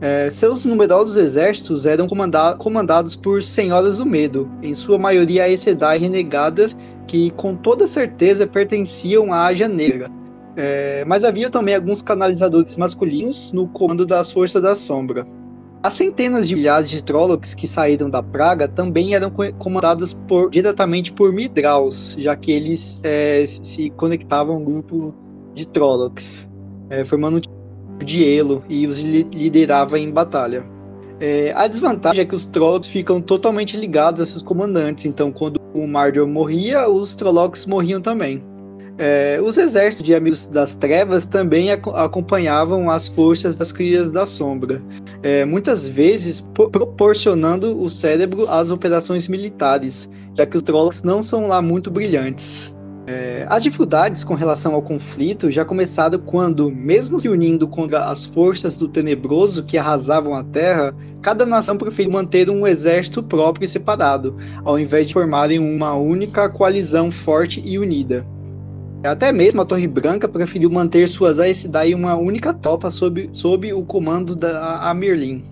É, seus numerosos exércitos eram comanda- comandados por senhoras do medo, em sua maioria Aes Sedai renegadas que com toda certeza pertenciam à Ágia Negra. É, mas havia também alguns canalizadores masculinos no comando das Forças da Sombra. As centenas de milhares de Trollocs que saíram da praga também eram co- comandados por- diretamente por Midraus, já que eles é, se conectavam a um grupo de Trollocs, é, formando um tipo de elo e os li- liderava em batalha. É, a desvantagem é que os Trollocs ficam totalmente ligados a seus comandantes, então quando o Mardor morria, os Trollocs morriam também. É, os exércitos de Amigos das Trevas também aco- acompanhavam as forças das Crias da Sombra, é, muitas vezes po- proporcionando o cérebro às operações militares, já que os Trollocs não são lá muito brilhantes. É, as dificuldades com relação ao conflito já começaram quando, mesmo se unindo contra as forças do Tenebroso que arrasavam a Terra, cada nação preferiu manter um exército próprio e separado, ao invés de formarem uma única coalizão forte e unida. Até mesmo a Torre Branca preferiu manter suas Aes uma única tropa sob, sob o comando da Amerlin.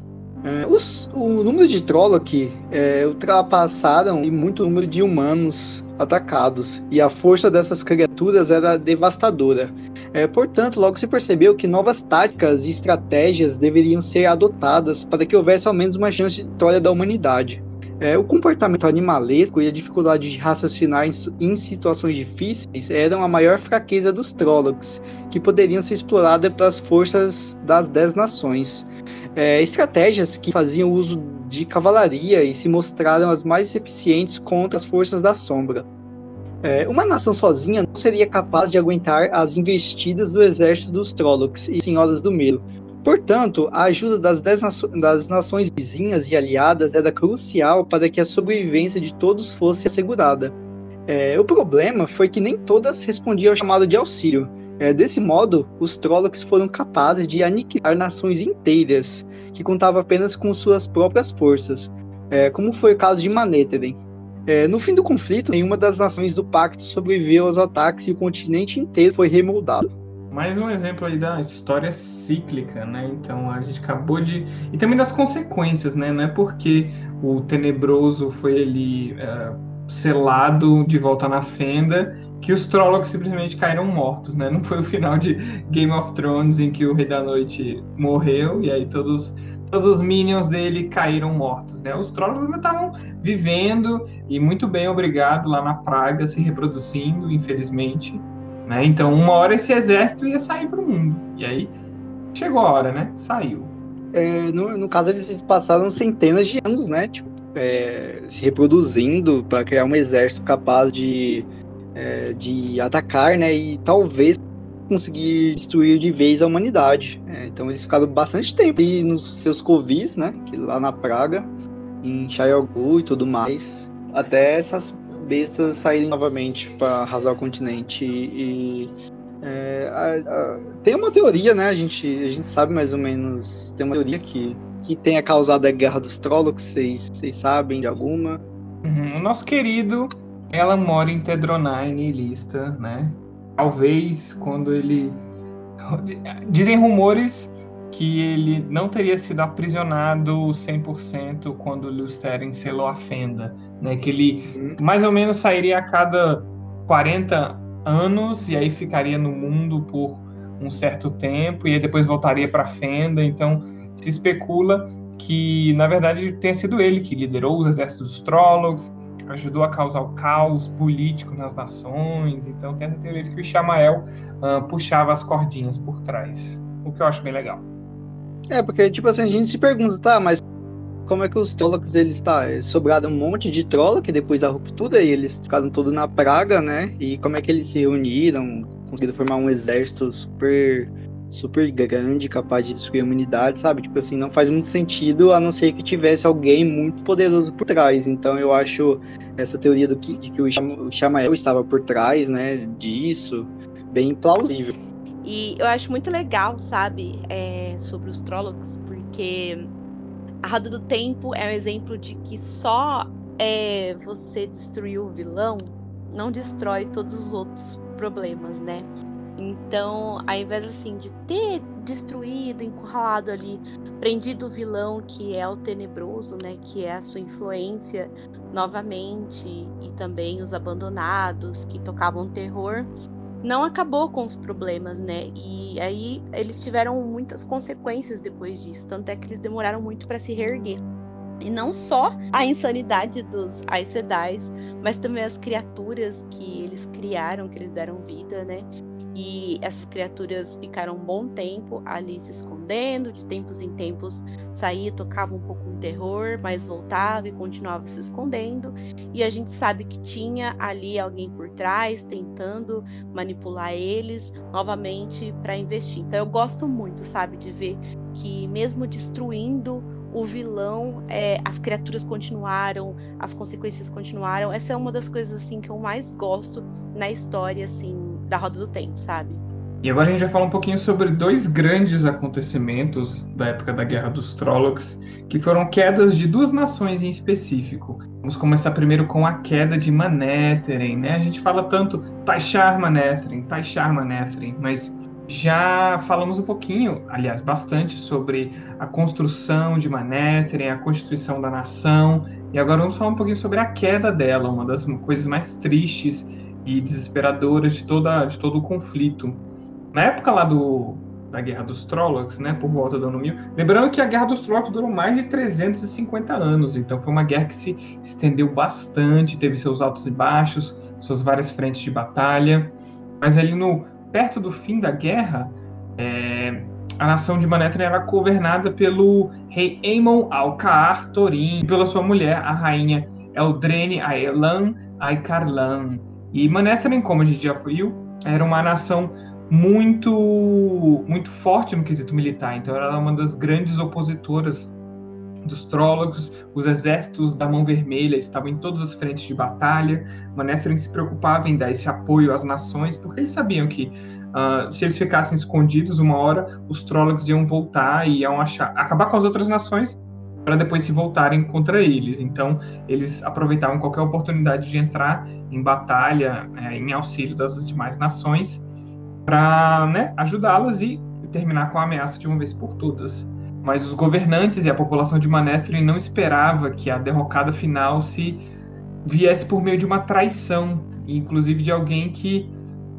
É, os- o número de Trolloc é, ultrapassaram e muito número de humanos atacados, e a força dessas criaturas era devastadora. É, portanto, logo se percebeu que novas táticas e estratégias deveriam ser adotadas para que houvesse ao menos uma chance de vitória da humanidade. É, o comportamento animalesco e a dificuldade de raciocinar em, em situações difíceis eram a maior fraqueza dos Trollocs, que poderiam ser exploradas pelas forças das Dez Nações. É, estratégias que faziam uso de cavalaria e se mostraram as mais eficientes contra as forças da sombra. É, uma nação sozinha não seria capaz de aguentar as investidas do exército dos Trollocs e Senhoras do Medo. Portanto, a ajuda das, dez naço das nações vizinhas e aliadas era crucial para que a sobrevivência de todos fosse assegurada. É, o problema foi que nem todas respondiam ao chamado de auxílio. É, desse modo, os Trollocs foram capazes de aniquilar nações inteiras, que contavam apenas com suas próprias forças, é, como foi o caso de Manetheren. É, no fim do conflito, nenhuma das nações do pacto sobreviveu aos ataques e o continente inteiro foi remoldado. Mais um exemplo aí da história cíclica, né? Então a gente acabou de. E também das consequências, né? Não é porque o tenebroso foi ele uh, selado de volta na fenda que os Trollocs simplesmente caíram mortos, né? Não foi o final de Game of Thrones em que o Rei da Noite morreu e aí todos todos os minions dele caíram mortos, né? Os Trollocs ainda estavam vivendo e muito bem, obrigado, lá na Praga, se reproduzindo, infelizmente. Né? Então, uma hora esse exército ia sair para o mundo. E aí chegou a hora, né? Saiu. É, no, no caso, eles passaram centenas de anos, né? Tipo, é, se reproduzindo para criar um exército capaz de, é, de atacar, né? E talvez conseguir destruir de vez a humanidade. É, então eles ficaram bastante tempo aí nos seus covis, né? Que lá na Praga, em Xayoglu e tudo mais. Até essas bestas saírem novamente para arrasar o continente. E, é, a, a, tem uma teoria, né? A gente, a gente sabe mais ou menos. Tem uma teoria que, que tenha causado a guerra dos Trollocs. Vocês, vocês sabem de alguma? Uhum. O nosso querido, ela mora em Tedronine, lista, né? Talvez quando ele. Dizem rumores que ele não teria sido aprisionado 100% quando Lusteren selou a fenda, né? Que ele uhum. mais ou menos sairia a cada 40 anos e aí ficaria no mundo por um certo tempo e aí depois voltaria para a fenda. Então se especula que na verdade tenha sido ele que liderou os exércitos dos Trollocs, ajudou a causar o caos político nas nações. Então tem essa teoria de que o Ishamael uh, puxava as cordinhas por trás, o que eu acho bem legal. É, porque, tipo assim, a gente se pergunta, tá, mas como é que os Trollocs, eles tá, sobraram um monte de Trolloc depois da ruptura e eles ficaram todos na praga, né? E como é que eles se reuniram, conseguiram formar um exército super super grande, capaz de destruir a humanidade, sabe? Tipo assim, não faz muito sentido a não ser que tivesse alguém muito poderoso por trás. Então eu acho essa teoria do que, de que o Shamael estava por trás, né, disso, bem plausível. E eu acho muito legal, sabe, é, sobre os Trollocs, porque a Roda do Tempo é um exemplo de que só é, você destruir o vilão não destrói todos os outros problemas, né? Então, ao invés assim de ter destruído, encurralado ali, prendido o vilão que é o tenebroso, né, que é a sua influência novamente e também os abandonados que tocavam terror, não acabou com os problemas, né? E aí eles tiveram muitas consequências depois disso, tanto é que eles demoraram muito para se reerguer. E não só a insanidade dos Aes Sedai, mas também as criaturas que eles criaram, que eles deram vida, né? E essas criaturas ficaram um bom tempo ali se escondendo, de tempos em tempos saía, tocava um pouco terror, mas voltava e continuava se escondendo. E a gente sabe que tinha ali alguém por trás tentando manipular eles novamente para investir. Então eu gosto muito, sabe, de ver que mesmo destruindo o vilão, é, as criaturas continuaram, as consequências continuaram. Essa é uma das coisas assim que eu mais gosto na história assim da roda do tempo, sabe? E agora a gente vai falar um pouquinho sobre dois grandes acontecimentos da época da Guerra dos Trollocs, que foram quedas de duas nações em específico. Vamos começar primeiro com a queda de Manetheren, né? A gente fala tanto Taishar Manetheren, Taishar Manetheren, mas já falamos um pouquinho, aliás, bastante sobre a construção de Manetheren, a constituição da nação, e agora vamos falar um pouquinho sobre a queda dela, uma das coisas mais tristes e desesperadoras de, toda, de todo o conflito. Na época lá do, da Guerra dos Trollocs, né, por volta do ano 1000, lembrando que a Guerra dos Trollocs durou mais de 350 anos, então foi uma guerra que se estendeu bastante, teve seus altos e baixos, suas várias frentes de batalha, mas ali no perto do fim da guerra, é, a nação de Manetheren era governada pelo rei Aemon Alcaar Thorin e pela sua mulher, a rainha Eldrene Aelan Aikarlan. E Manetheren, como a gente já viu, era uma nação muito muito forte no quesito militar. Então ela era uma das grandes opositoras dos Trólogos, os exércitos da Mão Vermelha estavam em todas as frentes de batalha. Manetheren se preocupava em dar esse apoio às nações, porque eles sabiam que uh, se eles ficassem escondidos uma hora, os Trólogos iam voltar e iam achar, acabar com as outras nações para depois se voltarem contra eles. Então, eles aproveitavam qualquer oportunidade de entrar em batalha, é, em auxílio das demais nações, para né, ajudá-las e terminar com a ameaça de uma vez por todas. Mas os governantes e a população de Manetheren não esperava que a derrocada final se viesse por meio de uma traição, inclusive de alguém que,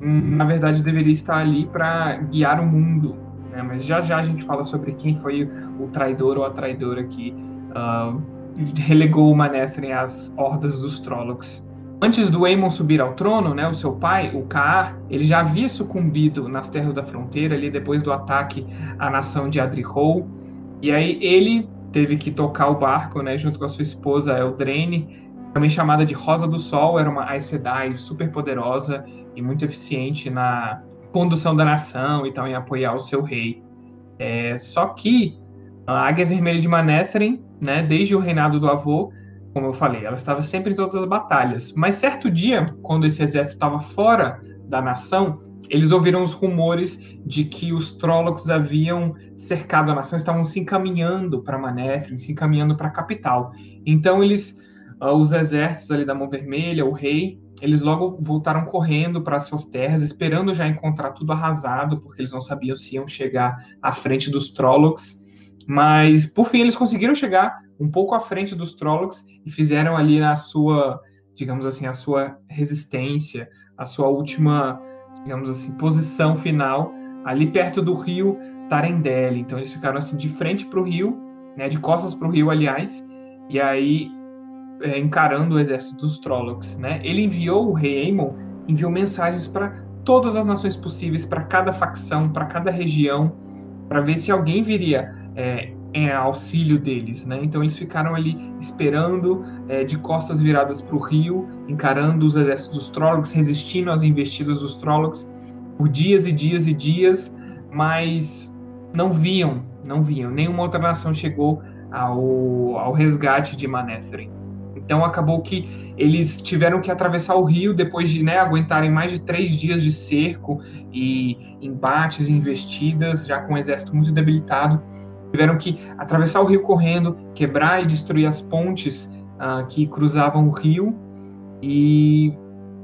na verdade, deveria estar ali para guiar o mundo. Né? Mas já já a gente fala sobre quem foi o traidor ou a traidora que uh, relegou Manetheren às hordas dos Trollocs. Antes do Aemon subir ao trono, né, o seu pai, o Kaar, ele já havia sucumbido nas terras da fronteira ali depois do ataque à nação de Adrihol. E aí ele teve que tocar o barco, né, junto com a sua esposa Eldraine, também chamada de Rosa do Sol, era uma Aes Sedai super poderosa e muito eficiente na condução da nação e tal, em apoiar o seu rei. É, só que a Águia Vermelha de Manetheren, né, desde o reinado do avô, como eu falei, ela estava sempre em todas as batalhas. Mas certo dia, quando esse exército estava fora da nação, eles ouviram os rumores de que os Trollocs haviam cercado a nação, estavam se encaminhando para Manetheren, se encaminhando para a capital. Então eles, uh, os exércitos ali da Mão Vermelha, o rei, eles logo voltaram correndo para suas terras, esperando já encontrar tudo arrasado, porque eles não sabiam se iam chegar à frente dos Trollocs. Mas por fim eles conseguiram chegar um pouco à frente dos Trollocs e fizeram ali a sua, digamos assim, a sua resistência, a sua última digamos assim, posição final ali perto do rio Tarendelle. Então eles ficaram assim de frente para o rio, né, de costas para o rio, aliás, e aí é, encarando o exército dos Trollocs, né? Ele enviou o rei Aemon, enviou mensagens para todas as nações possíveis, para cada facção, para cada região, para ver se alguém viria é, em auxílio deles, né? Então eles ficaram ali esperando é, de costas viradas para o rio, encarando os exércitos dos Trollocs, resistindo às investidas dos Trollocs por dias e dias e dias, mas não viam, não viam. Nenhuma outra nação chegou ao, ao resgate de Manetheren. Então acabou que eles tiveram que atravessar o rio depois de né, aguentarem mais de três dias de cerco e embates investidas, já com o exército muito debilitado tiveram que atravessar o rio correndo, quebrar e destruir as pontes uh, que cruzavam o rio e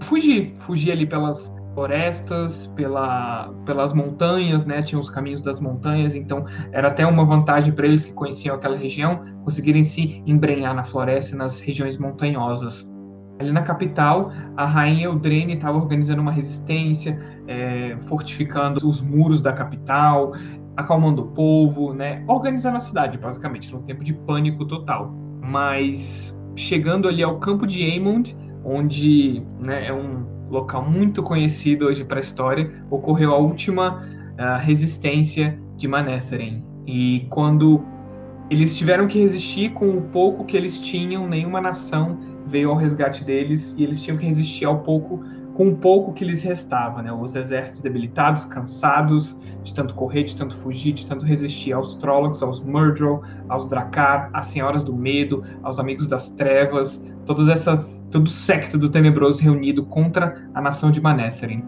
fugir, fugir ali pelas florestas, pela, pelas montanhas, né? Tinha os caminhos das montanhas, então era até uma vantagem para eles que conheciam aquela região conseguirem se embrenhar na floresta e nas regiões montanhosas. Ali na capital, a rainha Eudrene estava organizando uma resistência, é, fortificando os muros da capital, acalmando o povo, né? Organizando a cidade, basicamente, num tempo de pânico total. Mas chegando ali ao campo de Aemond, onde né, é um local muito conhecido hoje para a história, ocorreu a última uh, resistência de Manetheren. E quando eles tiveram que resistir com o pouco que eles tinham, nenhuma nação veio ao resgate deles e eles tinham que resistir ao pouco com o pouco que lhes restava, né? Os exércitos debilitados, cansados de tanto correr, de tanto fugir, de tanto resistir aos Trollocs, aos Murdrol, aos Dracar, às Senhoras do Medo, aos Amigos das Trevas, toda essa, todo o secto do Tenebroso reunido contra a nação de Manetheren.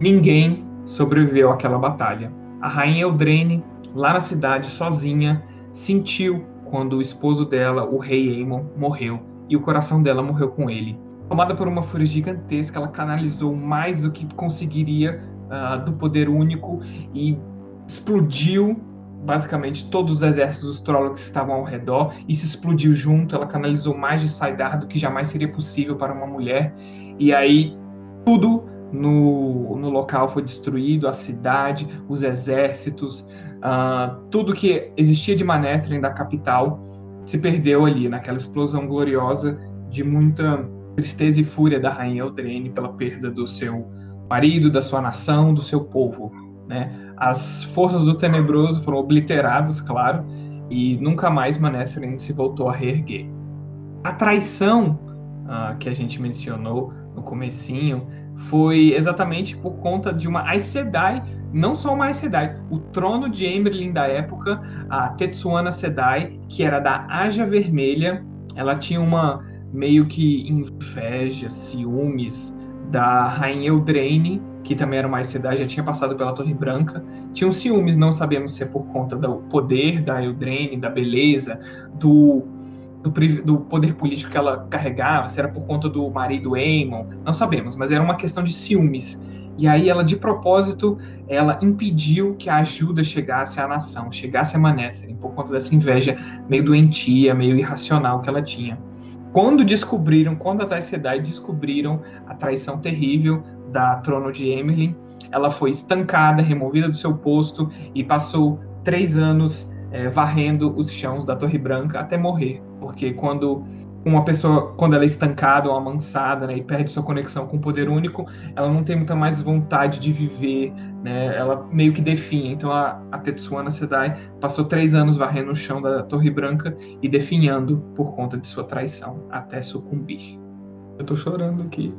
Ninguém sobreviveu àquela batalha. A rainha Eldraine, lá na cidade, sozinha, sentiu quando o esposo dela, o rei Aemon, morreu, e o coração dela morreu com ele tomada por uma fúria gigantesca, ela canalizou mais do que conseguiria uh, do poder único e explodiu basicamente todos os exércitos dos Trollocs que estavam ao redor e se explodiu junto. Ela canalizou mais de Saidar do que jamais seria possível para uma mulher. E aí tudo no, no local foi destruído, a cidade, os exércitos, uh, tudo que existia de Manetheren da capital se perdeu ali naquela explosão gloriosa de muita tristeza e fúria da rainha Eldrene pela perda do seu marido, da sua nação, do seu povo. Né? As forças do Tenebroso foram obliteradas, claro, e nunca mais Manetheren se voltou a reerguer. A traição uh, que a gente mencionou no comecinho foi exatamente por conta de uma Aes Sedai, não só uma Aes Sedai, o trono de Emberlin da época, a Tetsuana Sedai, que era da Aja Vermelha, ela tinha uma meio que inveja, ciúmes da rainha Eldraine, que também era uma Sedai, já tinha passado pela Torre Branca. Tinham ciúmes, não sabemos se é por conta do poder da Eldraine, da beleza, do do, do, poder político que ela carregava, se era por conta do marido Aemon, não sabemos, mas era uma questão de ciúmes. E aí ela, de propósito, ela impediu que a ajuda chegasse à nação, chegasse a Manetheren, por conta dessa inveja meio doentia, meio irracional que ela tinha. Quando descobriram, quando as Aes Sedai descobriram a traição terrível da trono de Emerlin, ela foi estancada, removida do seu posto e passou três anos é, varrendo os chãos da Torre Branca até morrer. Porque quando uma pessoa, quando ela é estancada ou amansada, né, e perde sua conexão com o poder único, ela não tem muita mais vontade de viver, né, ela meio que definha. Então a, a Tetsuana Sedai passou três anos varrendo o chão da Torre Branca e definhando por conta de sua traição, até sucumbir. Eu tô chorando aqui.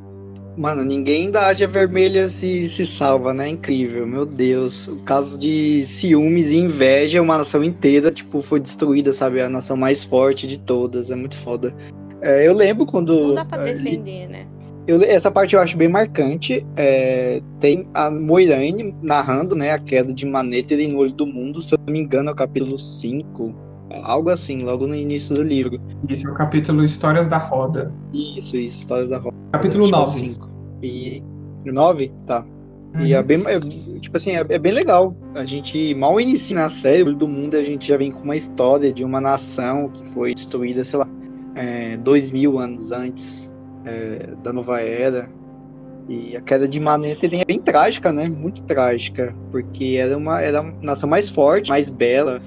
Mano, ninguém da Ásia Vermelha se, se salva, né? Incrível, meu Deus. O caso de ciúmes e inveja, uma nação inteira, tipo, foi destruída, sabe? A nação mais forte de todas. É muito foda. É, eu lembro quando. Não dá pra defender, né? Eu, essa parte eu acho bem marcante. É, tem a Moiraine narrando né, a queda de Manether no Olho do Mundo, se eu não me engano, é o capítulo 5. Algo assim, logo no início do livro. Isso é o capítulo Histórias da Roda. Isso, isso Histórias da Roda. Capítulo 9. E. 9? Tá. Uhum. E é bem. É, tipo assim, é, é, bem legal. A gente mal inicia na série do mundo, a gente já vem com uma história de uma nação que foi destruída, sei lá, é, dois mil anos antes é, da nova era. E a queda de Maneta é bem trágica, né? Muito trágica. Porque era uma, era uma nação mais forte, mais bela,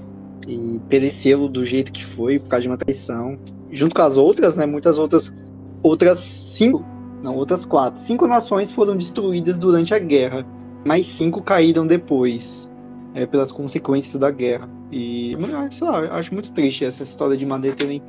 e pereceu do jeito que foi por causa de uma traição. Junto com as outras, né? Muitas outras outras cinco, não, outras quatro. Cinco nações foram destruídas durante a guerra, mais cinco caíram depois, é, pelas consequências da guerra. E, sei lá, acho muito triste essa história de Maneteren.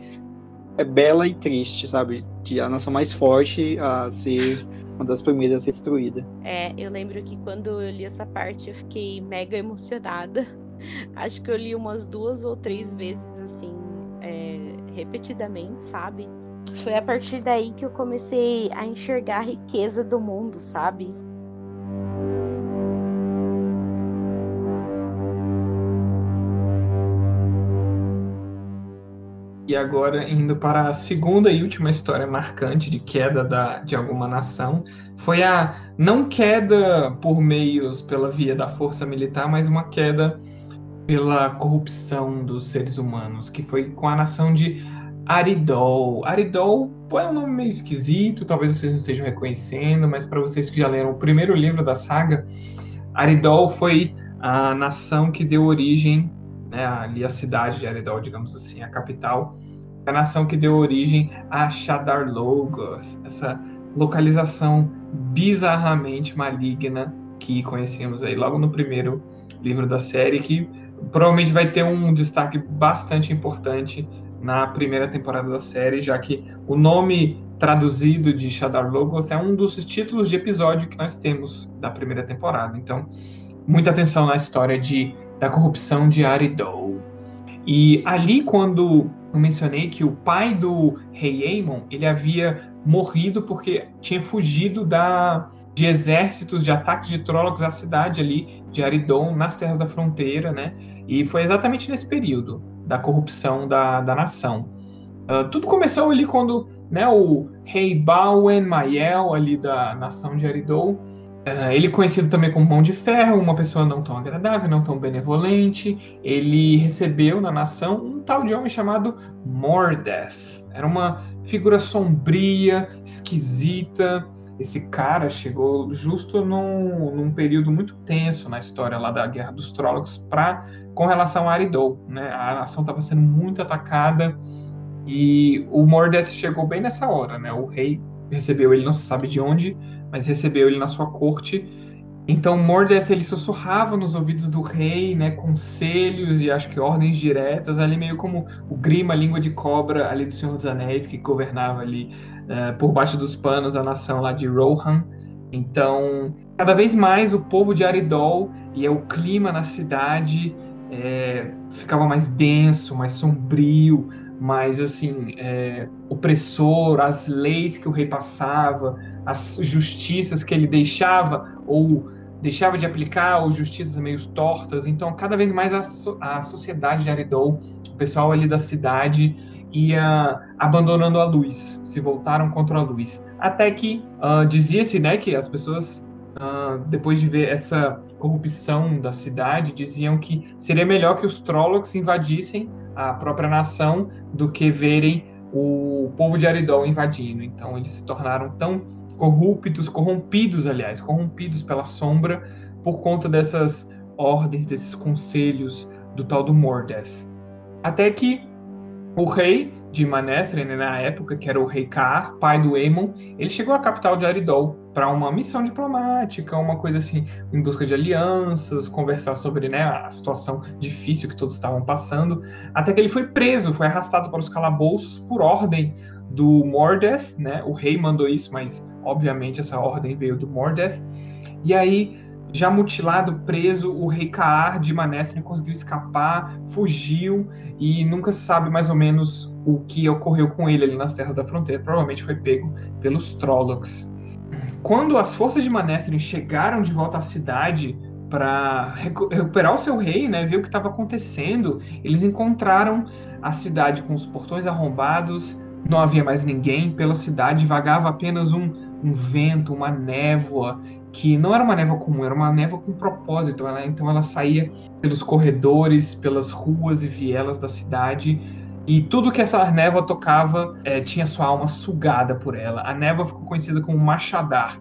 É bela e triste, sabe? De a nação mais forte a ser uma das primeiras a ser destruída. É, eu lembro que quando eu li essa parte eu fiquei mega emocionada Acho que eu li umas duas ou três vezes, assim, é, repetidamente, sabe? Foi a partir daí que eu comecei a enxergar a riqueza do mundo, sabe? E agora, indo para a segunda e última história marcante de queda da, de alguma nação, foi a não queda por meios pela via da força militar, mas uma queda pela corrupção dos seres humanos, que foi com a nação de Aridol. Aridol é um nome meio esquisito, talvez vocês não estejam reconhecendo, mas para vocês que já leram o primeiro livro da saga, Aridol foi a nação que deu origem, né, ali a cidade de Aridol, digamos assim, a capital, a nação que deu origem a Shadar Logoth, essa localização bizarramente maligna que conhecemos aí logo no primeiro livro da série, que provavelmente vai ter um destaque bastante importante na primeira temporada da série, já que o nome traduzido de Shadar Logoth é um dos títulos de episódio que nós temos da primeira temporada. Então, muita atenção na história de, da corrupção de Aridol. E ali, quando eu mencionei que o pai do rei Aemon, ele havia morrido porque tinha fugido da, de exércitos de ataques de Trollocs à cidade ali de Aridon, nas terras da fronteira, né? E foi exatamente nesse período da corrupção da, da nação. Uh, tudo começou ali quando né, o rei Bawen Mael, ali da nação de Aridou, uh, ele conhecido também como Mão de Ferro, uma pessoa não tão agradável, não tão benevolente, ele recebeu na nação um tal de homem chamado Mordeth. Era uma figura sombria, esquisita, esse cara chegou justo num, num período muito tenso na história lá da Guerra dos Trollocs para com relação a Aridol, né? A nação estava sendo muito atacada e o Mordeth chegou bem nessa hora, né? O rei recebeu ele, não se sabe de onde, mas recebeu ele na sua corte. Então Mordeth ele sussurrava nos ouvidos do rei, né, conselhos e acho que ordens diretas, ali meio como o Grima, a língua de cobra ali do Senhor dos Anéis que governava ali uh, por baixo dos panos a nação lá de Rohan. Então, cada vez mais o povo de Aridol e o clima na cidade é, ficava mais denso, mais sombrio, mais assim é, opressor, as leis que o rei passava, as justiças que ele deixava ou deixava de aplicar, ou justiças meio tortas. Então, cada vez mais a, a sociedade de Aridol, o pessoal ali da cidade ia abandonando a luz, se voltaram contra a luz. Até que uh, dizia-se né, que as pessoas, uh, depois de ver essa corrupção da cidade, diziam que seria melhor que os Trollocs invadissem a própria nação do que verem o povo de Aridol invadindo. Então eles se tornaram tão corruptos, corrompidos, aliás, corrompidos pela sombra por conta dessas ordens, desses conselhos do tal do Mordeth. Até que o rei de Manetheren, né, na época, que era o rei Kaar, pai do Aemon, ele chegou à capital de Aridol para uma missão diplomática, uma coisa assim, em busca de alianças, conversar sobre né, a situação difícil que todos estavam passando, até que ele foi preso, foi arrastado para os calabouços por ordem do Mordeth, né? O rei mandou isso, mas obviamente essa ordem veio do Mordeth. E aí, já mutilado, preso, o rei Kaar de Manetheren conseguiu escapar, fugiu e nunca se sabe mais ou menos o que ocorreu com ele ali nas terras da fronteira. Provavelmente foi pego pelos Trollocs. Quando as forças de Manetheren chegaram de volta à cidade para recuperar o seu rei, né, ver o que estava acontecendo, eles encontraram a cidade com os portões arrombados, não havia mais ninguém, pela cidade vagava apenas um, um vento, uma névoa, que não era uma névoa comum, era uma névoa com propósito. Né? Então ela saía pelos corredores, pelas ruas e vielas da cidade, e tudo que essa névoa tocava é, tinha sua alma sugada por ela. A névoa ficou conhecida como Machadar,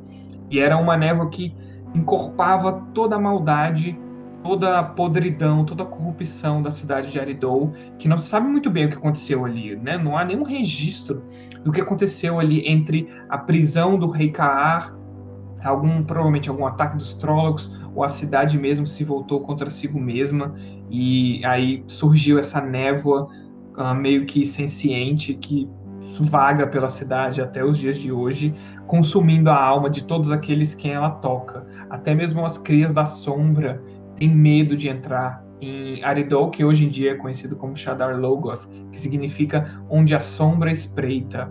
e era uma névoa que encorpava toda a maldade toda a podridão, toda a corrupção da cidade de Aridol, que não se sabe muito bem o que aconteceu ali, né? Não há nenhum registro do que aconteceu ali entre a prisão do rei Kaar, algum provavelmente algum ataque dos Trollocs, ou a cidade mesmo se voltou contra si mesma e aí surgiu essa névoa uh, meio que senciente que vaga pela cidade até os dias de hoje, consumindo a alma de todos aqueles quem ela toca, até mesmo as crias da sombra tem medo de entrar em Aridol, que hoje em dia é conhecido como Shadar Logoth, que significa onde a sombra espreita.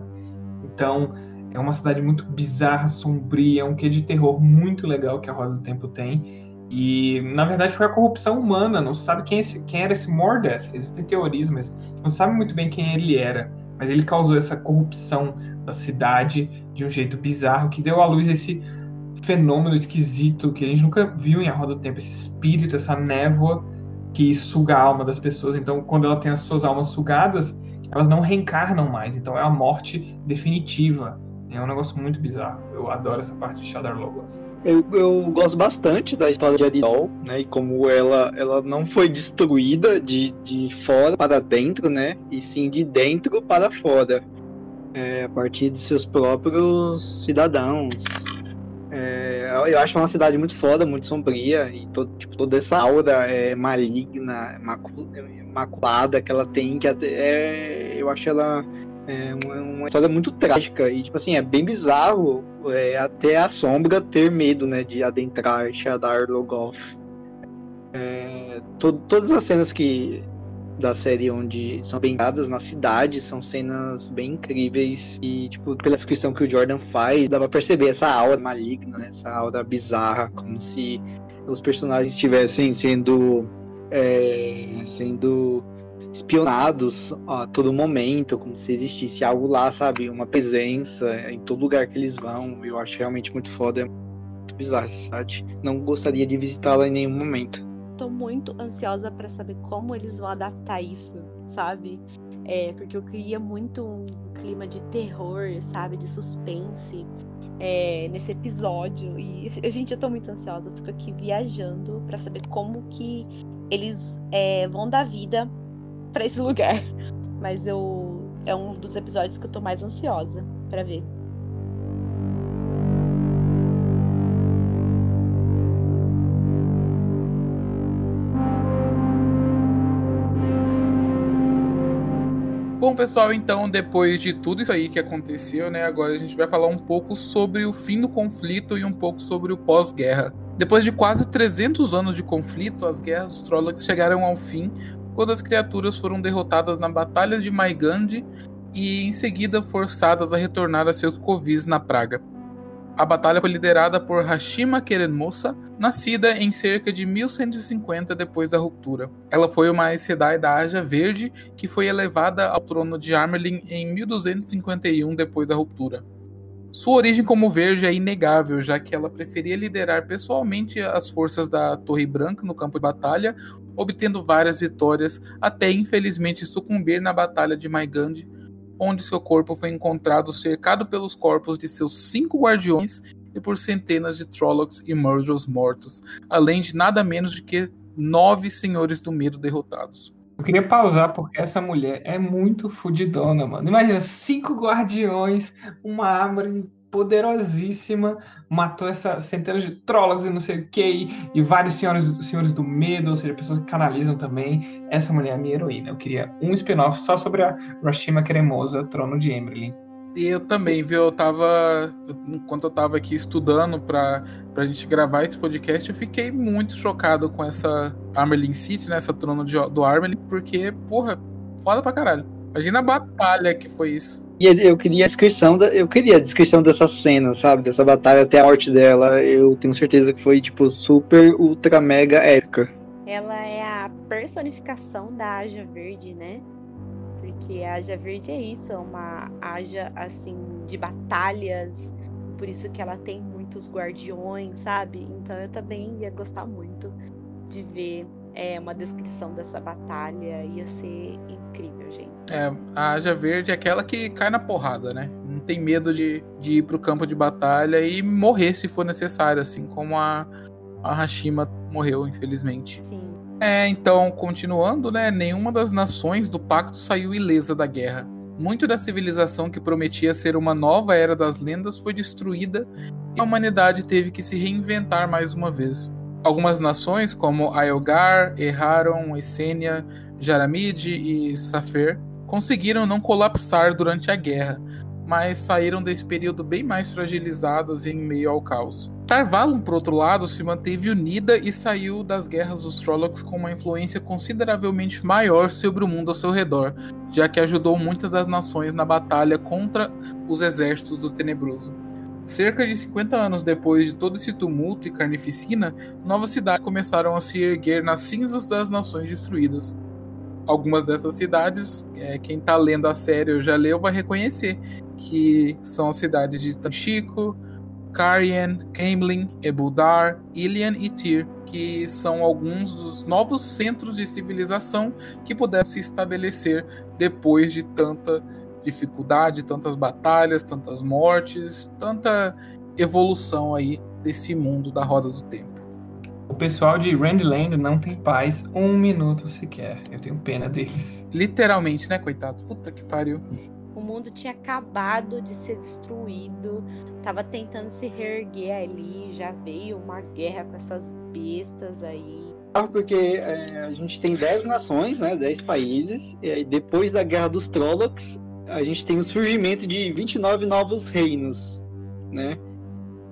Então, é uma cidade muito bizarra, sombria, um quê de terror muito legal que a Roda do Tempo tem. E, na verdade, foi a corrupção humana. Não se sabe quem, esse, quem era esse Mordeth. Existem teorias, mas não se sabe muito bem quem ele era. Mas ele causou essa corrupção da cidade de um jeito bizarro que deu à luz esse fenômeno esquisito que a gente nunca viu em A Roda do Tempo, esse espírito, essa névoa que suga a alma das pessoas. Então, quando ela tem as suas almas sugadas, elas não reencarnam mais. Então, é a morte definitiva. É um negócio muito bizarro. Eu adoro essa parte de Shadar Logos. Eu, eu gosto bastante da história de Aridol, né? E como ela, ela não foi destruída de, de fora para dentro, né? E sim de dentro para fora. É, a partir de seus próprios cidadãos, é, eu acho uma cidade muito foda, muito sombria, e todo, tipo, toda essa aura é, maligna, maculada que ela tem, que é, eu acho ela é, uma, uma, história muito trágica, e tipo assim, é bem bizarro é, até a sombra ter medo, né, de adentrar Shadar Logoth. É, to, todas as cenas que da série onde são bem dadas na cidade, são cenas bem incríveis e, tipo, pela descrição que o Jordan faz, dá pra perceber essa aura maligna, né? essa aura bizarra, como se os personagens estivessem sendo é, sendo espionados a todo momento, como se existisse algo lá, sabe? Uma presença em todo lugar que eles vão. Eu acho realmente muito foda, muito bizarra essa cidade. Não gostaria de visitá-la em nenhum momento tô muito ansiosa para saber como eles vão adaptar isso, sabe? É, porque eu queria muito um clima de terror, sabe? De suspense é, nesse episódio. E, gente, eu tô muito ansiosa. Fico aqui viajando para saber como que eles é, vão dar vida para esse lugar. Mas eu é um dos episódios que eu tô mais ansiosa para ver. Bom, pessoal, então, depois de tudo isso aí que aconteceu, né, agora a gente vai falar um pouco sobre o fim do conflito e um pouco sobre o pós-guerra. Depois de quase 300 anos de conflito, as guerras dos Trollocs chegaram ao fim quando as criaturas foram derrotadas na Batalha de Maigandi e em seguida forçadas a retornar a seus covis na Praga. A batalha foi liderada por Hashima Kerenmosa, nascida em cerca de 1150 depois da ruptura. Ela foi uma Sedai da Aja Verde que foi elevada ao trono de Armerlin em 1251 depois da ruptura. Sua origem como verde é inegável, já que ela preferia liderar pessoalmente as forças da Torre Branca no campo de batalha, obtendo várias vitórias, até infelizmente sucumbir na Batalha de Maigand, onde seu corpo foi encontrado cercado pelos corpos de seus cinco guardiões e por centenas de Trollocs e Murders mortos, além de nada menos do que nove senhores do medo derrotados. Eu queria pausar porque essa mulher é muito fudidona, mano. Imagina, cinco guardiões, uma árvore poderosíssima, matou essa centenas de trólogos e não sei o que, e, vários senhores, senhores do medo, ou seja, pessoas que canalizam também. Essa mulher é minha heroína. Eu queria um spin-off só sobre a Rashima Cremosa, Trono de Emerlin. E eu também, viu? Eu tava. Enquanto eu tava aqui estudando pra, pra gente gravar esse podcast, eu fiquei muito chocado com essa Armelin City, né? Essa trono de, do Armelin, porque, porra, foda pra caralho. Imagina a batalha que foi isso. E eu queria a descrição da, eu queria a descrição dessa cena, sabe? Dessa batalha até a morte dela. Eu tenho certeza que foi tipo super ultra mega épica. Ela é a personificação da Aja Verde, né? Porque a Aja Verde é isso, é uma Aja assim de batalhas, por isso que ela tem muitos guardiões, sabe? Então eu também ia gostar muito de ver é, uma descrição dessa batalha, ia ser incrível, gente. É, a Aja Verde é aquela que cai na porrada, né? Não tem medo de, de ir pro campo de batalha e morrer se for necessário, assim como a, a Hashima morreu, infelizmente. Sim. É, então, continuando, né? Nenhuma das nações do pacto saiu ilesa da guerra. Muito da civilização que prometia ser uma nova era das lendas foi destruída e a humanidade teve que se reinventar mais uma vez. Algumas nações, como Aelgar, Erraron, Essênia, Jaramid e Safer, conseguiram não colapsar durante a guerra, mas saíram desse período bem mais fragilizadas em meio ao caos. Tarvalon, por outro lado, se manteve unida e saiu das guerras dos Trollocs com uma influência consideravelmente maior sobre o mundo ao seu redor, já que ajudou muitas das nações na batalha contra os exércitos do Tenebroso. Cerca de 50 anos depois de todo esse tumulto e carnificina, novas cidades começaram a se erguer nas cinzas das nações destruídas algumas dessas cidades, é, quem está lendo a série ou já leu vai reconhecer que são as cidades de Tanchico, Karien, Camelin, Ebuldar, Ilian e Tyr, que são alguns dos novos centros de civilização que puderam se estabelecer depois de tanta dificuldade, tantas batalhas, tantas mortes, tanta evolução aí desse mundo da roda do tempo. O pessoal de Randland não tem paz um minuto sequer. Eu tenho pena deles. Literalmente, né, coitados? Puta que pariu. O mundo tinha acabado de ser destruído, tava tentando se reerguer ali, já veio uma guerra com essas bestas aí. Porque é, a gente tem 10 nações, né, 10 países, e aí depois da Guerra dos Trollocs, a gente tem o surgimento de 29 novos reinos, né?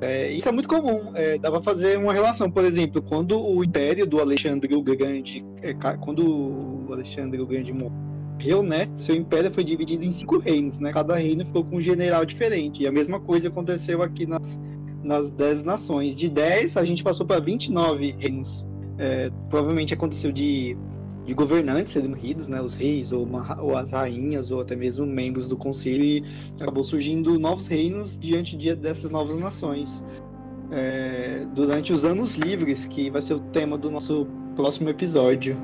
É, isso é muito comum. É, dá pra fazer uma relação, por exemplo, quando o Império do Alexandre o Grande, é, quando o Alexandre o Grande morreu, né? Seu império foi dividido em cinco reinos, né? Cada reino ficou com um general diferente. E a mesma coisa aconteceu aqui nas, nas dez nações. De 10, a gente passou para 29 reinos. É, provavelmente aconteceu de de governantes morridos, né, os reis ou, uma, ou, as rainhas ou até mesmo membros do conselho e acabou surgindo novos reinos diante de, dessas novas nações. É, durante os anos livres, que vai ser o tema do nosso próximo episódio.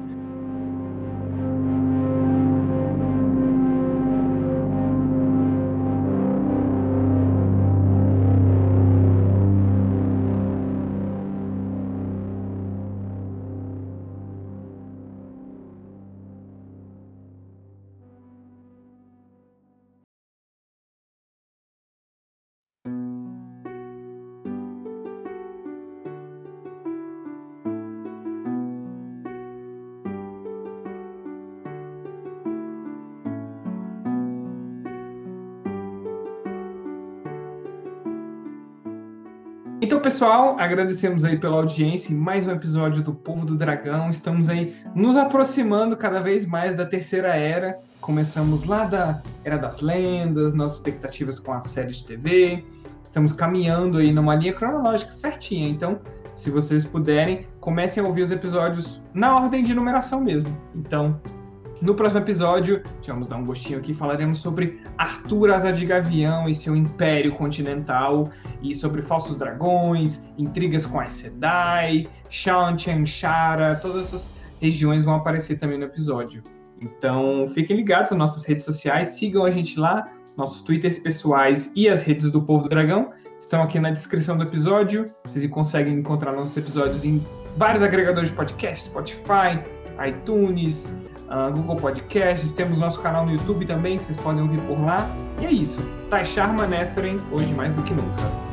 Pessoal, agradecemos aí pela audiência em mais um episódio do Povo do Dragão. Estamos aí nos aproximando cada vez mais da terceira era. Começamos lá da Era das Lendas, nossas expectativas com a série de TV. Estamos caminhando aí numa linha cronológica certinha. Então, se vocês puderem, comecem a ouvir os episódios na ordem de numeração mesmo. Então, no próximo episódio, vamos dar um gostinho aqui, falaremos sobre Arthur Asa de Gavião e seu império continental, e sobre falsos dragões, intrigas com a Sedai, Shantian, Shara, todas essas regiões vão aparecer também no episódio. Então, fiquem ligados nas nossas redes sociais, sigam a gente lá, nossos twitters pessoais e as redes do Povo do Dragão estão aqui na descrição do episódio. Vocês conseguem encontrar nossos episódios em vários agregadores de podcast, Spotify, iTunes, uh, Google Podcasts, temos nosso canal no YouTube também, que vocês podem ouvir por lá. E é isso. Taishar Manetheren, hoje mais do que nunca.